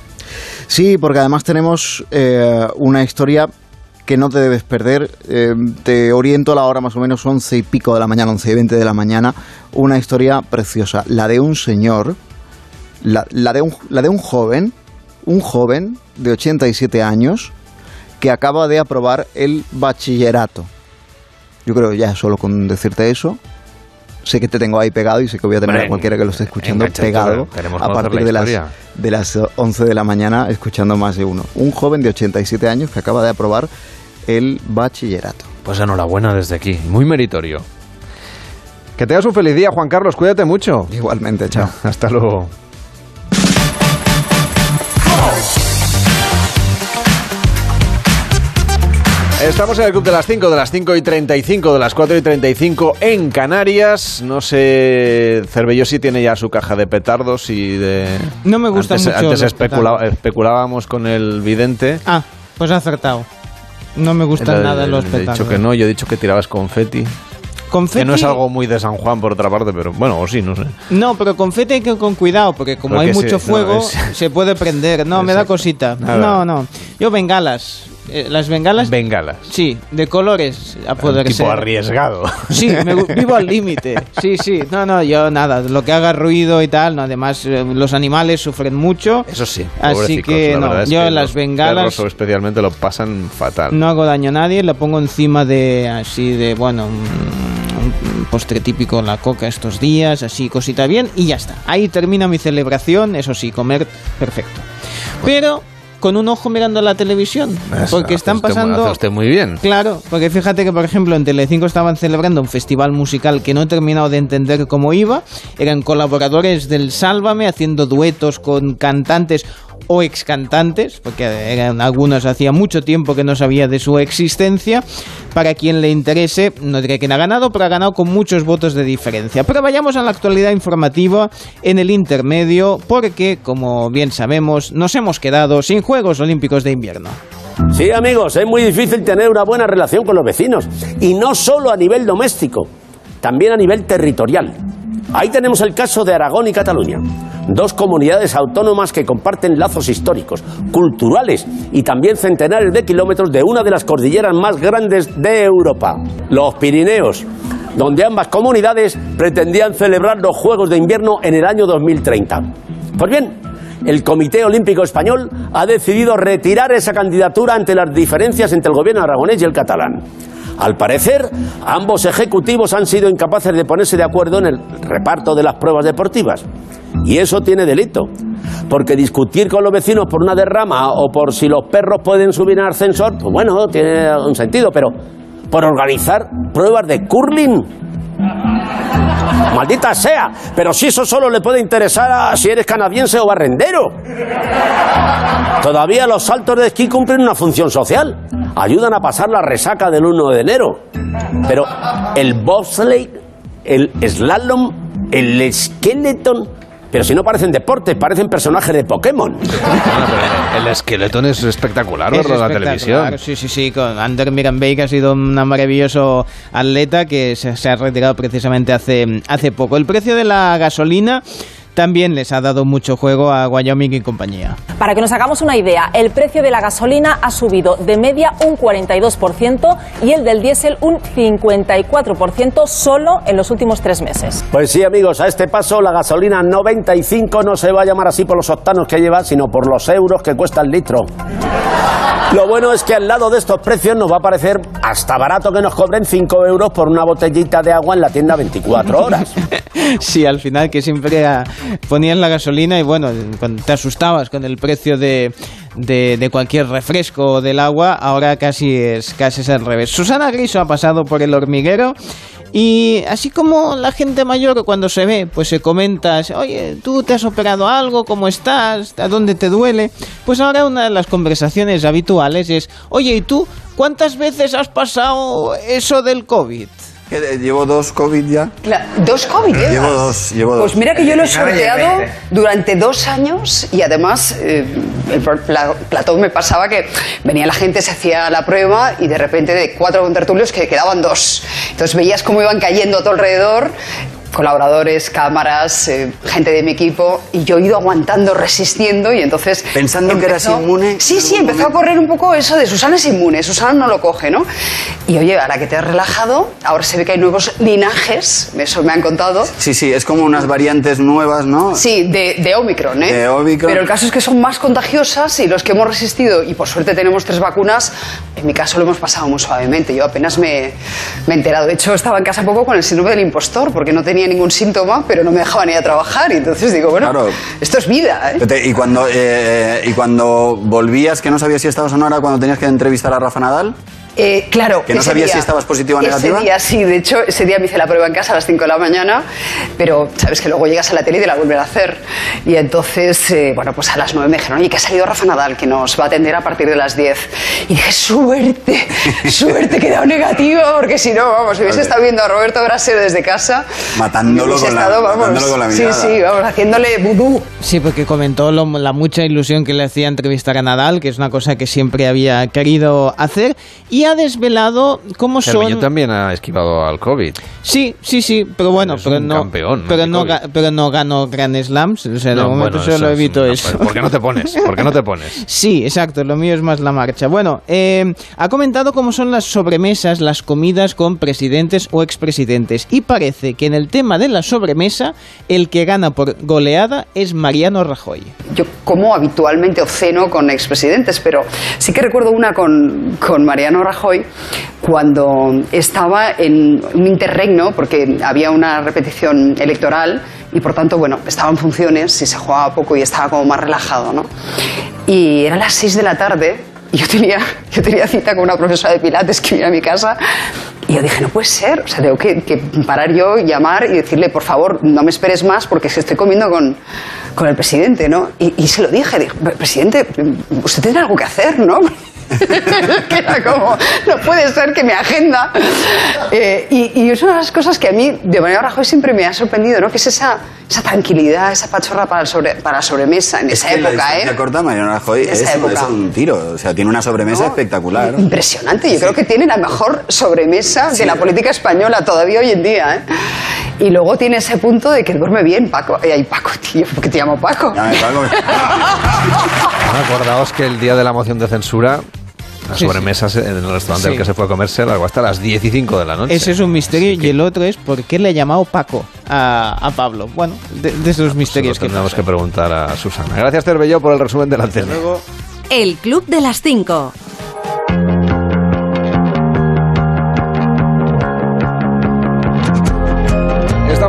Sí, porque además tenemos eh, una historia que no te debes perder. Eh, te oriento a la hora más o menos once y pico de la mañana, once y veinte de la mañana. Una historia preciosa. La de un señor, la, la, de, un, la de un joven, un joven de 87 años que acaba de aprobar el bachillerato. Yo creo ya solo con decirte eso, sé que te tengo ahí pegado y sé que voy a tener a cualquiera que lo esté escuchando pegado queremos a partir la de las, de las 11 de la mañana escuchando más de uno. Un joven de 87 años que acaba de aprobar el bachillerato. Pues enhorabuena desde aquí, muy meritorio. Que tengas un feliz día, Juan Carlos, cuídate mucho. Igualmente, chao. Hasta luego. Estamos en el club de las 5, de las 5 y 35, de las 4 y 35 en Canarias. No sé, Cervellosi tiene ya su caja de petardos y de... No me gustan antes, mucho Antes especula- especulábamos con el vidente. Ah, pues ha acertado. No me gustan nada los petardos. dicho que no, yo he dicho que tirabas confeti. Confeti- Que no es algo muy de San Juan, por otra parte, pero bueno, o sí, no sé. No, pero confeti hay que ir con cuidado, porque como Porque hay sí, mucho no, fuego, es- se puede prender. No, me da cosita. Nada. No, no. Yo bengalas. Eh, las bengalas. Bengalas. Sí, de colores a poder tipo ser. arriesgado. Sí, me vivo al límite. Sí, sí. No, no, yo nada. Lo que haga ruido y tal. No, además, eh, los animales sufren mucho. Eso sí. Así que no, es yo que las los bengalas- especialmente lo pasan fatal. No hago daño a nadie, la pongo encima de así de, bueno, un, un postre típico, la coca estos días, así cosita bien y ya está. Ahí termina mi celebración, eso sí, comer perfecto. Pero con un ojo mirando la televisión, Eso, porque hace están usted pasando... hace usted muy bien. Claro, porque fíjate que, por ejemplo, en Telecinco estaban celebrando un festival musical que no he terminado de entender cómo iba. Eran colaboradores del Sálvame haciendo duetos con cantantes o ex cantantes, porque eran algunos hacía mucho tiempo que no sabía de su existencia. Para quien le interese, no diré quién ha ganado, pero ha ganado con muchos votos de diferencia. Pero vayamos a la actualidad informativa en el intermedio, porque, como bien sabemos, nos hemos quedado sin Juegos Olímpicos de Invierno. Sí, amigos, es muy difícil tener una buena relación con los vecinos. Y no solo a nivel doméstico, también a nivel territorial. Ahí tenemos el caso de Aragón y Cataluña. Dos comunidades autónomas que comparten lazos históricos, culturales y también centenares de kilómetros de una de las cordilleras más grandes de Europa, los Pirineos, donde ambas comunidades pretendían celebrar los Juegos de Invierno en el año 2030. Pues bien, el Comité Olímpico Español ha decidido retirar esa candidatura ante las diferencias entre el gobierno aragonés y el catalán. Al parecer, ambos ejecutivos han sido incapaces de ponerse de acuerdo en el reparto de las pruebas deportivas. Y eso tiene delito. Porque discutir con los vecinos por una derrama o por si los perros pueden subir en ascensor, pues bueno, tiene un sentido, pero por organizar pruebas de curling. Maldita sea, pero si eso solo le puede interesar a si eres canadiense o barrendero. Todavía los saltos de esquí cumplen una función social. Ayudan a pasar la resaca del 1 de enero. Pero el bobsleigh, el slalom, el skeleton... Pero si no parecen deportes, parecen personajes de Pokémon. El esqueleto es espectacular Es la televisión. Sí, sí, sí, con Ander Miranbey, que ha sido un maravilloso atleta que se, se ha retirado precisamente hace, hace poco. El precio de la gasolina también les ha dado mucho juego a Wyoming y compañía. Para que nos hagamos una idea, el precio de la gasolina ha subido de media un 42% y el del diésel un 54% solo en los últimos tres meses. Pues sí, amigos, a este paso la gasolina 95 no se va a llamar así por los octanos que lleva, sino por los euros que cuesta el litro. Lo bueno es que al lado de estos precios nos va a parecer hasta barato que nos cobren 5 euros por una botellita de agua en la tienda 24 horas. Sí, al final que siempre ponían la gasolina y bueno, cuando te asustabas con el precio de, de, cualquier refresco o del agua, ahora casi es, casi es al revés. Susana Griso ha pasado por el hormiguero y así como la gente mayor cuando se ve, pues se comenta, oye, ¿tú te has operado algo? ¿Cómo estás? ¿A dónde te duele? Pues ahora una de las conversaciones habituales es, oye, ¿y tú cuántas veces has pasado eso del COVID? Llevo dos COVID ya. Cla- ¿Dos COVID llevas? Llevo dos, llevo dos. Pues mira que yo lo he sorteado durante dos años y además eh, el pl- pla- platón me pasaba que venía la gente, se hacía la prueba y de repente de cuatro contertulios que quedaban dos. Entonces veías cómo iban cayendo a tu alrededor colaboradores, cámaras, eh, gente de mi equipo y yo he ido aguantando, resistiendo y entonces... Pensando que eras inmune. Sí, sí, empezó a correr un poco eso de Susana es inmune, Susana no lo coge, ¿no? Y oye, ahora que te has relajado, ahora se ve que hay nuevos linajes, eso me han contado. Sí, sí, es como unas variantes nuevas, ¿no? Sí, de, de Omicron, ¿eh? De Omicron. Pero el caso es que son más contagiosas y los que hemos resistido, y por suerte tenemos tres vacunas, en mi caso lo hemos pasado muy suavemente. Yo apenas me, me he enterado. De hecho, estaba en casa poco con el síndrome del impostor, porque no tenía ningún síntoma, pero no me dejaban ir a trabajar. Y entonces digo, bueno, esto es vida, ¿eh? Y cuando, eh, y cuando volvías, que no sabías si estabas o no, era cuando tenías que entrevistar a Rafa Nadal. Eh, claro. ¿Que no sabías día- si estabas positiva o negativa? Ese día sí, de hecho, ese día me hice la prueba en casa a las 5 de la mañana, pero sabes que luego llegas a la tele y te la vuelven a hacer. Y entonces, eh, bueno, pues a las 9 me dijeron, oye, que ha salido Rafa Nadal, que nos va a atender a partir de las 10. Y dije, suerte, suerte, que he dado negativa, porque si no, vamos, hubiese estado viendo a Roberto Brasero desde casa. Matándolo con la- estado, vamos, matándolo con la Sí, mirada. sí, vamos, haciéndole vudú. Sí, porque comentó lo- la mucha ilusión que le hacía entrevistar a Nadal, que es una cosa que siempre había querido hacer, y ha desvelado cómo Cerviño son... también ha esquivado al COVID. Sí, sí, sí, pero bueno, Es pero un no, campeón, pero no, ga- pero no ganó Grand Slams, o sea, de No, momento bueno, solo es evito eso. ¿Por qué no te pones? ¿Por qué no te pones? Sí, exacto, lo mío es más la marcha. Bueno, eh, ha comentado cómo son las sobremesas, las comidas con presidentes o expresidentes. Y parece que en el tema de la sobremesa, el que gana por goleada es Mariano Rajoy. yo como habitualmente o ceno con expresidentes, pero sí que recuerdo una con, con Mariano Rajoy cuando estaba en un interregno, porque había una repetición electoral y por tanto, bueno, estaba en funciones y se jugaba poco y estaba como más relajado, ¿no? Y eran las 6 de la tarde y yo tenía, yo tenía cita con una profesora de Pilates que vino a mi casa y yo dije, no puede ser, o sea, tengo que, que parar yo, llamar y decirle, por favor, no me esperes más porque se estoy comiendo con, con el presidente, ¿no? Y, y se lo dije, dije, presidente, usted tiene algo que hacer, ¿no? era como, no puede ser que mi agenda... Eh, y, y es una de las cosas que a mí, de manera Rajoy, siempre me ha sorprendido, ¿no? Que es esa, esa tranquilidad, esa pachorra para, sobre, para la sobremesa en esa que la época, distancia ¿eh? corta, Mariano Rajoy, Esa es, es un tiro. O sea, tiene una sobremesa espectacular. Impresionante, yo creo que tiene la mejor sobremesa de la política española todavía hoy en día. ¿eh? Y luego tiene ese punto de que duerme bien, Paco. Ay, Paco, tío, ¿por qué te llamo Paco? Acordaos que el día de la moción de censura, las Sí, sí. sobremesas en el restaurante al Sí. que se fue a comer se alargó hasta las 10 y 5 de la noche. Ese es un misterio y el otro es por qué le ha llamado Paco a, a Pablo. Bueno, de, de esos misterios que Tendremos que preguntar a Susana. Gracias, Terbello, por el resumen de la tele. El Club de las 5.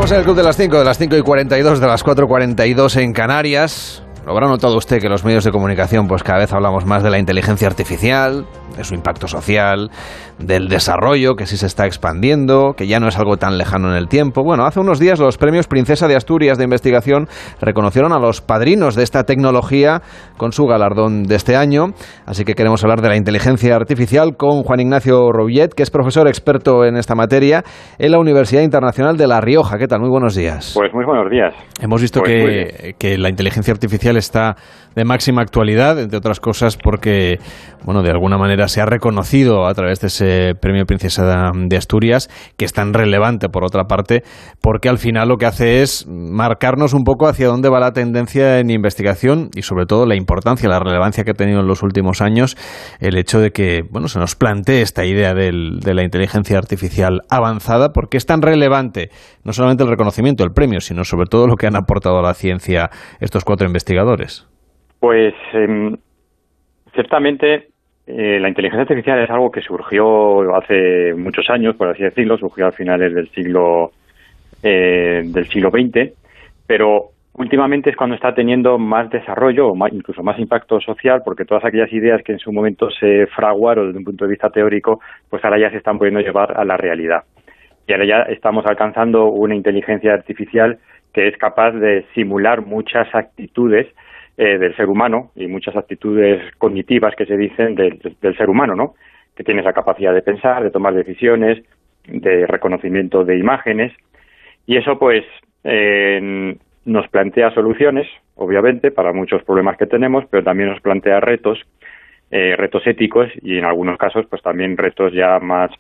Estamos en el Club de las 5, de las 5 y 42, de las 4.42 en Canarias. Lo habrá notado usted que los medios de comunicación, pues cada vez hablamos más de la inteligencia artificial, de su impacto social, del desarrollo que sí se está expandiendo, que ya no es algo tan lejano en el tiempo. Bueno, hace unos días los premios Princesa de Asturias de Investigación reconocieron a los padrinos de esta tecnología con su galardón de este año. Así que queremos hablar de la inteligencia artificial con Juan Ignacio Rouillet, que es profesor experto en esta materia en la Universidad Internacional de La Rioja. ¿Qué tal? Muy buenos días. Pues muy buenos días. Hemos visto Pues que, que la inteligencia artificial está de máxima actualidad, entre otras cosas porque, bueno, de alguna manera se ha reconocido a través de ese premio Princesa de Asturias, que es tan relevante por otra parte, porque al final lo que hace es marcarnos un poco hacia dónde va la tendencia en investigación y sobre todo la importancia, la relevancia que ha tenido en los últimos años el hecho de que, bueno, se nos plantee esta idea de la inteligencia artificial avanzada, porque es tan relevante no solamente el reconocimiento, el premio, sino sobre todo lo que han aportado a la ciencia estos cuatro investigadores. Pues em, ciertamente eh, la inteligencia artificial es algo que surgió hace muchos años, por así decirlo, surgió a finales del siglo eh, del siglo XX, pero últimamente es cuando está teniendo más desarrollo o más- incluso más impacto social, porque todas aquellas ideas que en su momento se fraguaron desde un punto de vista teórico, pues ahora ya se están pudiendo llevar a la realidad. Y ahora ya estamos alcanzando una inteligencia artificial que es capaz de simular muchas actitudes eh, del ser humano y muchas actitudes cognitivas que se dicen del, del ser humano, ¿no? Que tiene esa capacidad de pensar, de tomar decisiones, de reconocimiento de imágenes. Y eso, pues, eh, nos plantea soluciones, obviamente, para muchos problemas que tenemos, pero también nos plantea retos, eh, retos éticos y en algunos casos, pues también retos ya más,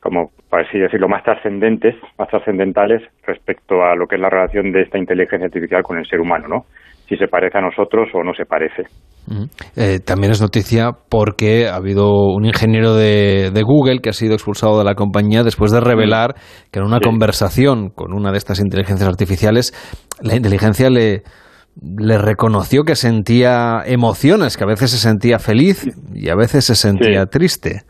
como por así decirlo, más trascendentes, más trascendentales respecto a lo que es la relación de esta inteligencia artificial con el ser humano, ¿no? Si se parece a nosotros o no se parece. Eh, también es noticia porque ha habido un ingeniero de, de Google que ha sido expulsado de la compañía después de revelar que en una conversación con una de estas inteligencias artificiales, la inteligencia le, le reconoció que sentía emociones, que a veces se sentía feliz y a veces se sentía triste.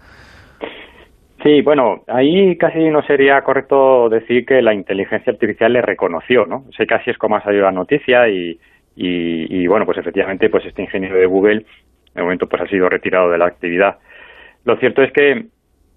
Sí, bueno, ahí casi no sería correcto decir que la inteligencia artificial le reconoció, ¿no? Sé que así es como ha salido la noticia y, y, y, bueno, pues efectivamente, pues este ingeniero de Google, de momento, pues ha sido retirado de la actividad. Lo cierto es que,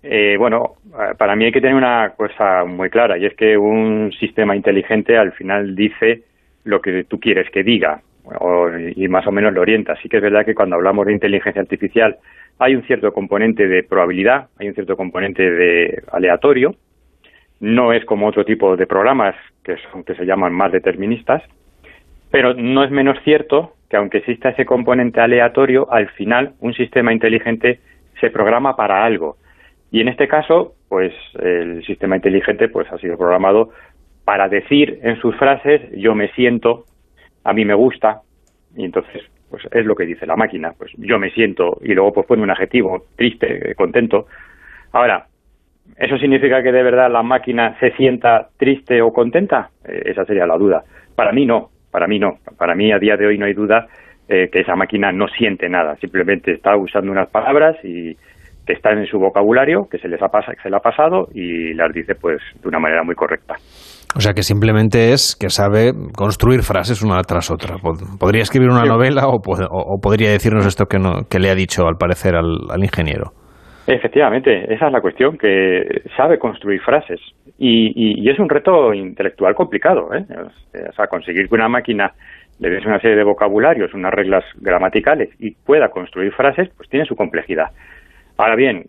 eh, bueno, para mí hay que tener una cosa muy clara y es que un sistema inteligente al final dice lo que tú quieres que diga o- y más o menos lo orienta. Sí que es verdad que cuando hablamos de inteligencia artificial hay un cierto componente de probabilidad, hay un cierto componente de aleatorio. No es como otro tipo de programas que son que se llaman más deterministas, pero no es menos cierto que aunque exista ese componente aleatorio, al final un sistema inteligente se programa para algo. Y en este caso, pues el sistema inteligente pues ha sido programado para decir en sus frases yo me siento, a mí me gusta, y entonces pues es lo que dice la máquina, pues yo me siento y luego pues pone un adjetivo triste, eh, contento. Ahora, ¿eso significa que de verdad la máquina se sienta triste o contenta? Eh, esa sería la duda. Para mí no, para mí no. Para mí a día de hoy no hay duda eh, que esa máquina no siente nada, simplemente está usando unas palabras y que están en su vocabulario, que se les ha, se le ha pasado y las dice pues de una manera muy correcta. O sea que simplemente es que sabe construir frases una tras otra. Pod- Podría escribir una Sí. novela o, pod- o- o podría decirnos esto que, no, que le ha dicho al parecer al, al ingeniero. Efectivamente, esa es la cuestión, que sabe construir frases. Y, y- es un reto intelectual complicado. ¿eh? O sea, conseguir que una máquina le des una serie de vocabularios, unas reglas gramaticales y pueda construir frases, pues tiene su complejidad. Ahora bien,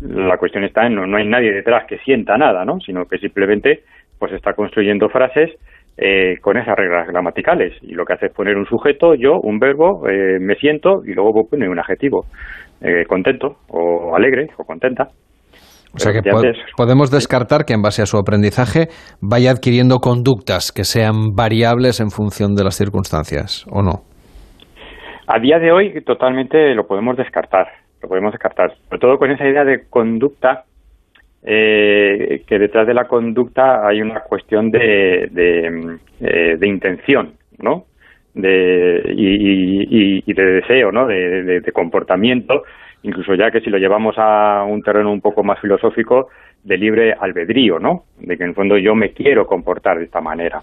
la cuestión está en no, no hay nadie detrás que sienta nada, ¿no? Sino que simplemente pues está construyendo frases eh, con esas reglas gramaticales y lo que hace es poner un sujeto, yo, un verbo, eh, me siento y luego pone un adjetivo, eh, contento o alegre o contenta. O sea que Pero po- antes- podemos descartar que en base a su aprendizaje vaya adquiriendo conductas que sean variables en función de las circunstancias, ¿o no? A día de hoy totalmente lo podemos descartar, lo podemos descartar, sobre todo con esa idea de conducta, eh, que detrás de la conducta hay una cuestión de, de, mm, eh, de intención, ¿no? De, y, de deseo, ¿no? De comportamiento, incluso ya que si lo llevamos a un terreno un poco más filosófico, de libre albedrío, ¿no? De que en el fondo yo me quiero comportar de esta manera.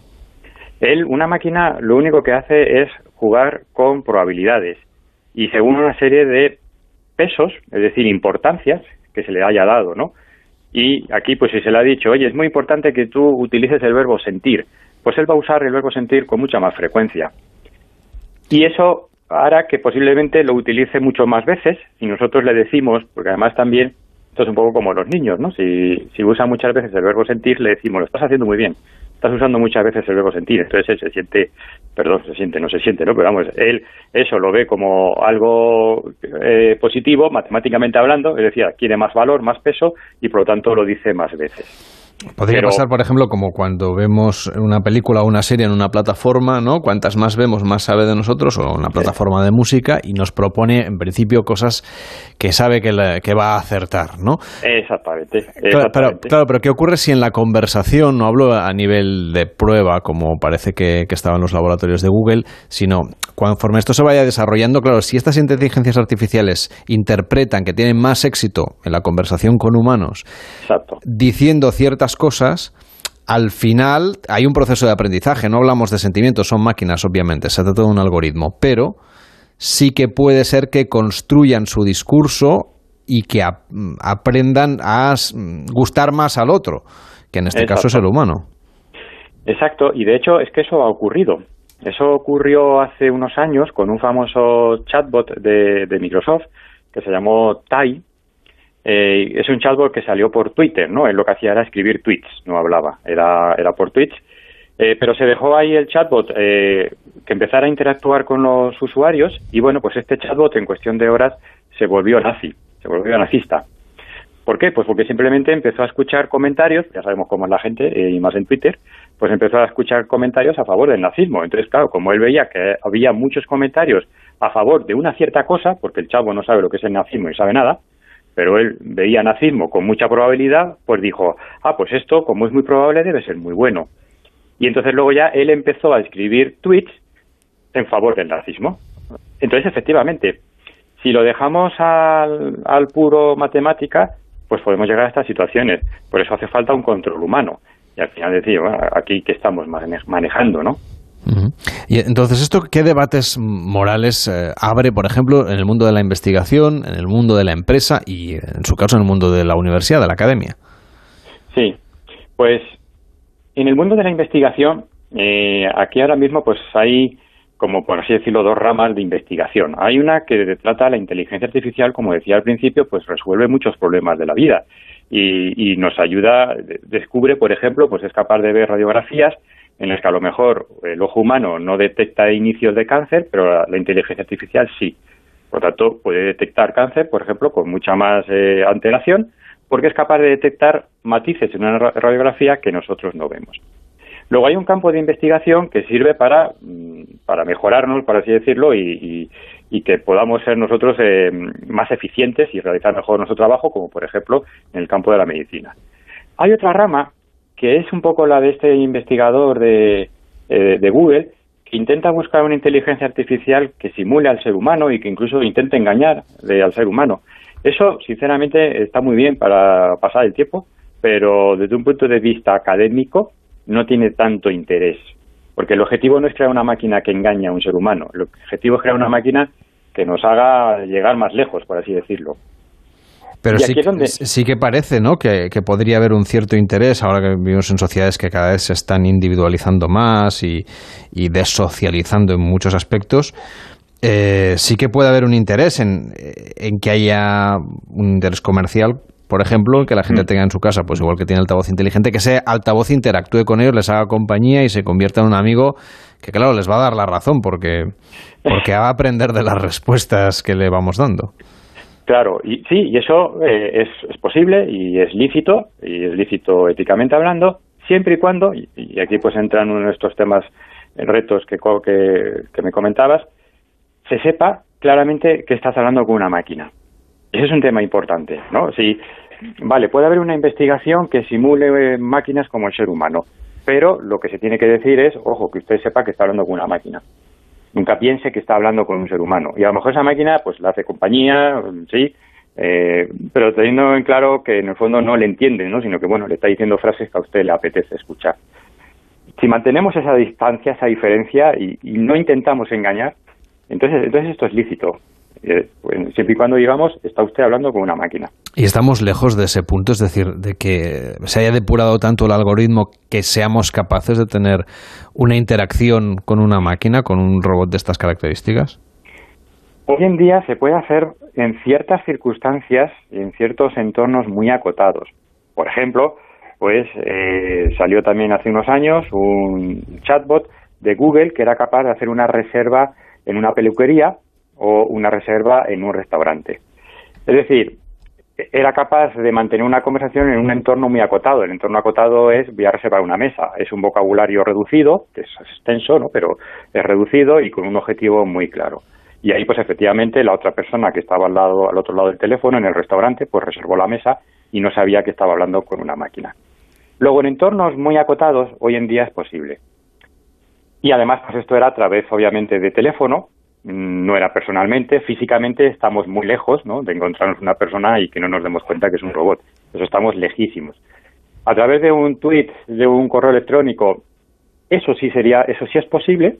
Él, una máquina, lo único que hace es jugar con probabilidades y según una serie de pesos, es decir, importancias que se le haya dado, ¿no? Y aquí, pues si se le ha dicho, oye, es muy importante que tú utilices el verbo sentir, pues él va a usar el verbo sentir con mucha más frecuencia. Y eso hará que posiblemente lo utilice mucho más veces y nosotros le decimos, porque además también, esto es un poco como los niños, ¿no? Si, usa muchas veces el verbo sentir, le decimos, lo estás haciendo muy bien, estás usando muchas veces el verbo sentir, entonces él se siente, perdón, se siente, no se siente, ¿no? Pero vamos, él eso lo ve como algo eh, positivo, matemáticamente hablando, es decir, quiere más valor, más peso y por lo tanto lo dice más veces. Podría Pero- pasar, por ejemplo, como cuando vemos una película o una serie en una plataforma, ¿no? Cuantas más vemos, más sabe de nosotros, o una plataforma de música, y nos propone, en principio, cosas que sabe que, la- que va a acertar, ¿no? Exactamente. Claro, pero, exactamente. claro, pero ¿qué ocurre si en la conversación, no hablo a nivel de prueba, como parece que, que estaba en los laboratorios de Google, sino conforme esto se vaya desarrollando, claro, si estas inteligencias artificiales interpretan que tienen más éxito en la conversación con humanos, diciendo ciertas cosas, al final hay un proceso de aprendizaje, no hablamos de sentimientos, son máquinas, obviamente, se trata de un algoritmo, pero sí que puede ser que construyan su discurso y que ap- aprendan a gustar más al otro, que en este caso es el humano. Exacto, y de hecho es que eso ha ocurrido. Eso ocurrió hace unos años con un famoso chatbot de, de Microsoft que se llamó Tai. Eh, es un chatbot que salió por Twitter, ¿no? Él lo que hacía era escribir tweets, no hablaba, era, era por tweets. Eh, pero se dejó ahí el chatbot eh, que empezara a interactuar con los usuarios y bueno, pues este chatbot en cuestión de horas se volvió nazi, se volvió nazista. ¿Por qué? Pues porque simplemente empezó a escuchar comentarios, ya sabemos cómo es la gente, eh, y más en Twitter, pues empezó a escuchar comentarios a favor del nazismo. Entonces, claro, como él veía que había muchos comentarios a favor de una cierta cosa, porque el chavo no sabe lo que es el nazismo y sabe nada, pero él veía nazismo con mucha probabilidad, pues dijo, ah, pues esto, como es muy probable, debe ser muy bueno. Y entonces luego ya él empezó a escribir tweets en favor del nazismo. Entonces, efectivamente, si lo dejamos al, puro matemática, pues podemos llegar a estas situaciones. Por eso hace falta un control humano. Y al final decir, bueno, aquí que estamos mane- manejando, ¿no? Y entonces, ¿esto qué debates morales eh, abre, por ejemplo, en el mundo de la investigación, en el mundo de la empresa y, en su caso, en el mundo de la universidad, de la academia? Sí, pues en el mundo de la investigación, eh, aquí ahora mismo pues hay, como por así decirlo, dos ramas de investigación. Hay una que trata la inteligencia artificial, como decía al principio, pues resuelve muchos problemas de la vida y, y nos ayuda, de- descubre, por ejemplo, pues es capaz de ver radiografías en las que a lo mejor el ojo humano no detecta inicios de cáncer, pero la, inteligencia artificial sí. Por tanto, puede detectar cáncer, por ejemplo, con mucha más eh, antelación, porque es capaz de detectar matices en una ra- radiografía que nosotros no vemos. Luego hay un campo de investigación que sirve para, mm, para mejorarnos, por así decirlo, y, y- y que podamos ser nosotros eh, más eficientes y realizar mejor nuestro trabajo, como por ejemplo en el campo de la medicina. Hay otra rama que es un poco la de este investigador de, eh, de Google, que intenta buscar una inteligencia artificial que simule al ser humano y que incluso intente engañar de- al ser humano. Eso, sinceramente, está muy bien para pasar el tiempo, pero desde un punto de vista académico no tiene tanto interés. Porque el objetivo no es crear una máquina que engañe a un ser humano. El objetivo es crear una máquina que nos haga llegar más lejos, por así decirlo. Pero sí, donde- sí que parece ¿no? que, que podría haber un cierto interés ahora que vivimos en sociedades que cada vez se están individualizando más y, y desocializando en muchos aspectos. eh, sí que puede haber un interés en, en que haya un interés comercial, por ejemplo, que la gente tenga en su casa, pues igual que tiene altavoz inteligente, que ese altavoz interactúe con ellos, les haga compañía y se convierta en un amigo que, claro, les va a dar la razón porque, porque va a aprender de las respuestas que le vamos dando. Claro, y sí, y eso eh, es, es posible y es lícito, y es lícito éticamente hablando, siempre y cuando, y, aquí pues entran uno de estos temas, eh, retos que, que, que me comentabas, se sepa claramente que estás hablando con una máquina. Ese es un tema importante, ¿no? Si, vale, puede haber una investigación que simule eh, máquinas como el ser humano, pero lo que se tiene que decir es, ojo, que usted sepa que está hablando con una máquina. Nunca piense que está hablando con un ser humano. Y a lo mejor esa máquina, pues, le hace compañía, sí, eh, pero teniendo en claro que en el fondo no le entiende, ¿no? Sino que, bueno, le está diciendo frases que a usted le apetece escuchar. Si mantenemos esa distancia, esa diferencia y, y no intentamos engañar, entonces, entonces esto es lícito. Eh, pues, siempre y cuando digamos, está usted hablando con una máquina. Y estamos lejos de ese punto, es decir, de que se haya depurado tanto el algoritmo que seamos capaces de tener una interacción con una máquina, con un robot de estas características. Hoy en día se puede hacer en ciertas circunstancias y en ciertos entornos muy acotados. Por ejemplo, pues eh, salió también hace unos años un chatbot de Google que era capaz de hacer una reserva en una peluquería o una reserva en un restaurante. Es decir, era capaz de mantener una conversación en un entorno muy acotado. El entorno acotado es voy a reservar una mesa. Es un vocabulario reducido, es extenso, ¿no? pero es reducido y con un objetivo muy claro. Y ahí, pues efectivamente, la otra persona que estaba al, lado, al otro lado del teléfono, en el restaurante, pues reservó la mesa y no sabía que estaba hablando con una máquina. Luego, en entornos muy acotados, hoy en día es posible. Y además, pues esto era a través, obviamente, de teléfono, no era personalmente, físicamente estamos muy lejos, ¿no? De encontrarnos una persona y que no nos demos cuenta que es un robot. Eso estamos lejísimos. A través de un tweet, de un correo electrónico, eso sí sería, eso sí es posible.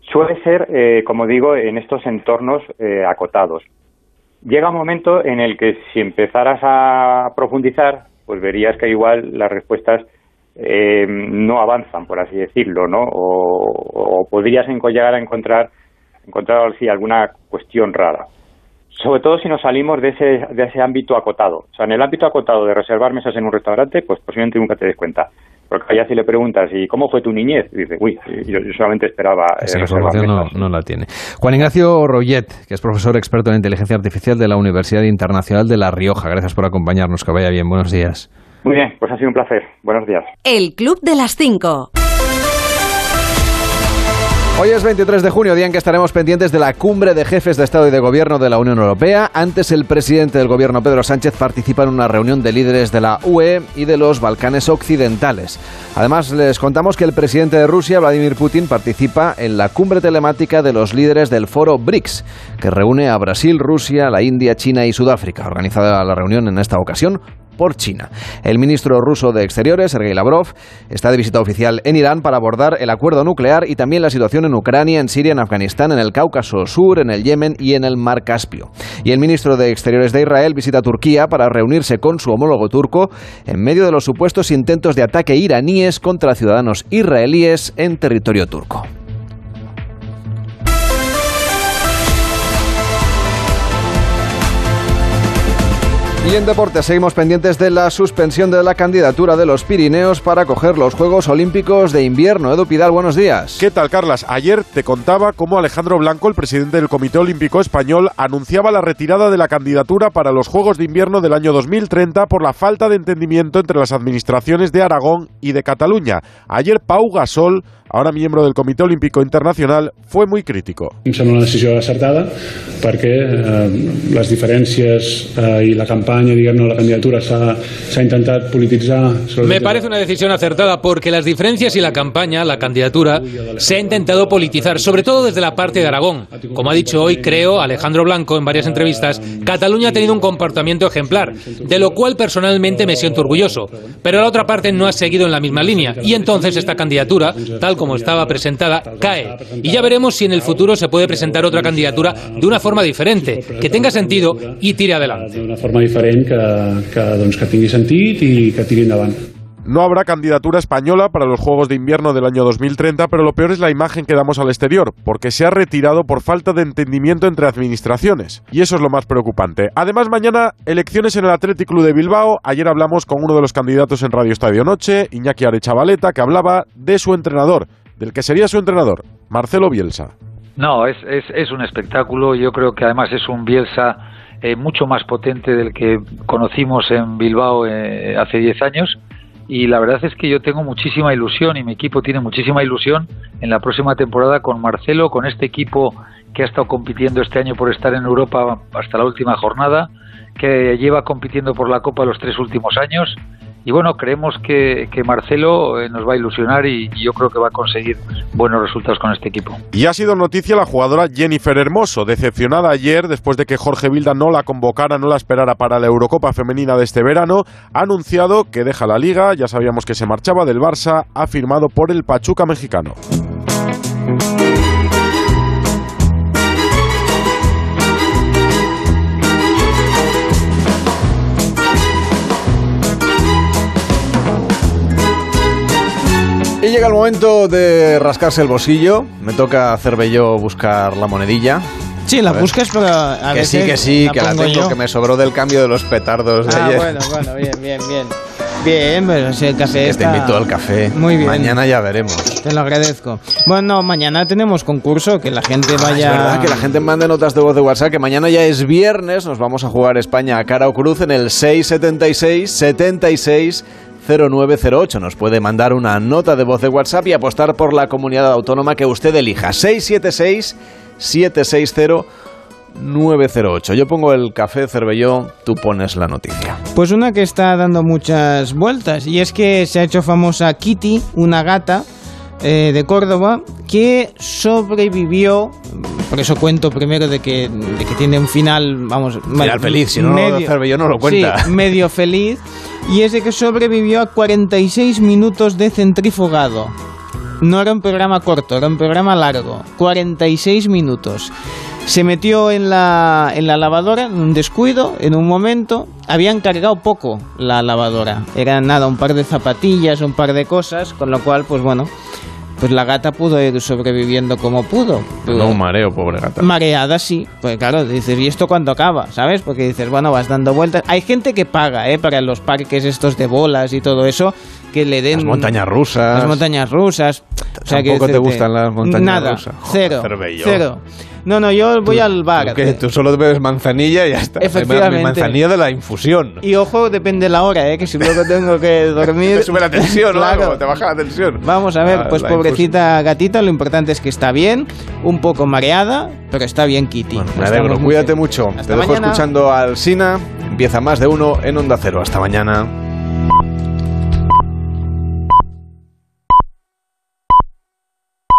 Suele ser, eh, como digo, en estos entornos eh, acotados. Llega un momento en el que si empezaras a profundizar, pues verías que igual las respuestas eh, no avanzan, por así decirlo, ¿no? O, o podrías llegar a encontrar, encontrar sí, alguna cuestión rara. Sobre todo si nos salimos de ese, de ese ámbito acotado. O sea, en el ámbito acotado de reservar mesas en un restaurante, pues posiblemente nunca te des cuenta. Porque allá si le preguntas, ¿y cómo fue tu niñez? Dice, uy, yo, yo solamente esperaba eh, Esa reservar información no, mesas. no la tiene. Juan Ignacio Royet, que es profesor experto en inteligencia artificial de la Universidad Internacional de La Rioja. Gracias por acompañarnos. Que vaya bien. Buenos días. Muy bien, pues ha sido un placer. Buenos días. El Club de las 5. Hoy es 23 de junio, día en que estaremos pendientes de la cumbre de jefes de Estado y de Gobierno de la Unión Europea. Antes, el presidente del Gobierno, Pedro Sánchez, participa en una reunión de líderes de la UE y de los Balcanes Occidentales. Además, les contamos que el presidente de Rusia, Vladimir Putin, participa en la cumbre telemática de los líderes del foro BRICS, que reúne a Brasil, Rusia, la India, China y Sudáfrica. Organizada la reunión en esta ocasión por China. El ministro ruso de Exteriores, Sergei Lavrov, está de visita oficial en Irán para abordar el acuerdo nuclear y también la situación en Ucrania, en Siria, en Afganistán, en el Cáucaso Sur, en el Yemen y en el Mar Caspio. Y el ministro de Exteriores de Israel visita Turquía para reunirse con su homólogo turco en medio de los supuestos intentos de ataque iraníes contra ciudadanos israelíes en territorio turco. Y en deportes seguimos pendientes de la suspensión de la candidatura de los Pirineos para acoger los Juegos Olímpicos de invierno. Edu Pidal, buenos días. ¿Qué tal, Carlas? Ayer te contaba cómo Alejandro Blanco, el presidente del Comité Olímpico Español, anunciaba la retirada de la candidatura para los Juegos de Invierno del año 2030 por la falta de entendimiento entre las administraciones de Aragón y de Cataluña. Ayer Pau Gasol, ahora miembro del Comité Olímpico Internacional, fue muy crítico. Em sembla una decisió acertada perquè eh, les diferències eh, i la campanya, diguem-ne, la candidatura s'ha intentat polititzar. Me sobretot- parece una decisión acertada porque las diferencias y la campaña, la candidatura, se ha intentado politizar, sobre todo desde la parte de Aragón. Como ha dicho hoy, creo, Alejandro Blanco en varias entrevistas, Cataluña ha tenido un comportamiento ejemplar, de lo cual personalmente me siento orgulloso. Pero la otra parte no ha seguido en la misma línea y entonces esta candidatura, tal como estaba presentada, cae. Y ya veremos si en el futuro se puede presentar otra candidatura de una forma diferente, que tenga sentido y tire adelante. d'una forma diferent que, que, doncs, que tingui sentit i que tiri endavant. No habrá candidatura española para los Juegos de Invierno del año 2030, pero lo peor es la imagen que damos al exterior, porque se ha retirado por falta de entendimiento entre administraciones. Y eso es lo más preocupante. Además, mañana elecciones en el Athletic Club de Bilbao. Ayer hablamos con uno de los candidatos en Radio Estadio Noche, Iñaki Arechavaleta, que hablaba de su entrenador, del que sería su entrenador, Marcelo Bielsa. No, es, es, es un espectáculo. Yo creo que además es un Bielsa eh, mucho más potente del que conocimos en Bilbao eh, hace 10 años. Y la verdad es que yo tengo muchísima ilusión y mi equipo tiene muchísima ilusión en la próxima temporada con Marcelo, con este equipo que ha estado compitiendo este año por estar en Europa hasta la última jornada, que lleva compitiendo por la Copa los tres últimos años. Y bueno, creemos que, que Marcelo eh, nos va a ilusionar y, y yo creo que va a conseguir buenos resultados con este equipo. Y ha sido noticia la jugadora Jennifer Hermoso, decepcionada ayer después de que Jorge Vilda no la convocara, no la esperara para la Eurocopa femenina de este verano, ha anunciado que deja la liga, ya sabíamos que se marchaba del Barça, ha firmado por el Pachuca mexicano. Y llega el momento de rascarse el bolsillo. Me toca hacer bello buscar la monedilla. Sí, la buscas, pero a que veces sí, que sí, la que la pongo tengo, yo. que me sobró del cambio de los petardos de Ah, ayer. bueno, bueno, bien, bien, bien. Bien, pero si el café Que te está- invito al café. Muy bien. Mañana ya veremos. Te lo agradezco. Bueno, mañana tenemos concurso, que la gente Ah, vaya... Es verdad que la gente mande notas de voz de WhatsApp, que mañana ya es viernes, nos vamos a jugar España a cara o cruz en el 676 76 0908. Nos puede mandar una nota de voz de WhatsApp y apostar por la comunidad autónoma que usted elija. 676 760 908. Yo pongo el café Cervelló, tú pones la noticia. Pues una que está dando muchas vueltas y es que se ha hecho famosa Kitty, una gata eh, de Córdoba que sobrevivió. Por eso cuento primero de que, de que tiene un final, vamos, Final feliz, si no, Cervelló no lo cuenta. Sí, medio feliz. Y es de que sobrevivió a 46 minutos de centrifugado. No era un programa corto, era un programa largo. 46 minutos. Se metió en la, en la lavadora, en un descuido, en un momento. Habían cargado poco la lavadora. Era nada, un par de zapatillas, un par de cosas, con lo cual, pues bueno, pues la gata pudo ir sobreviviendo como pudo. No, un mareo, pobre gata. Mareada, sí. Pues claro, dices, ¿y esto cuándo acaba? ¿Sabes? Porque dices, bueno, vas dando vueltas. Hay gente que paga, ¿eh? Para los parques estos de bolas y todo eso, que le den... Las montañas rusas. Las montañas rusas. O sea, que Tampoco te decirte, gustan las montañas Nada, rusas. Joder, cero, cero. No, no, yo voy al bar. ¿Qué? Tú solo bebes manzanilla y ya está. Efectivamente. Manzanilla de la infusión. Y ojo, depende la hora, ¿eh? Que si luego tengo que dormir... Te sube la tensión, ¿no? Claro. Como Te baja la tensión. Vamos a ver, Ah, pues la pobrecita gatita, lo importante es que está bien, un poco mareada, pero está bien Kitty. Me Estamos alegro, cuídate mucho. Hasta Te dejo mañana. escuchando al Sina. Empieza más de uno en Onda Cero. Hasta mañana.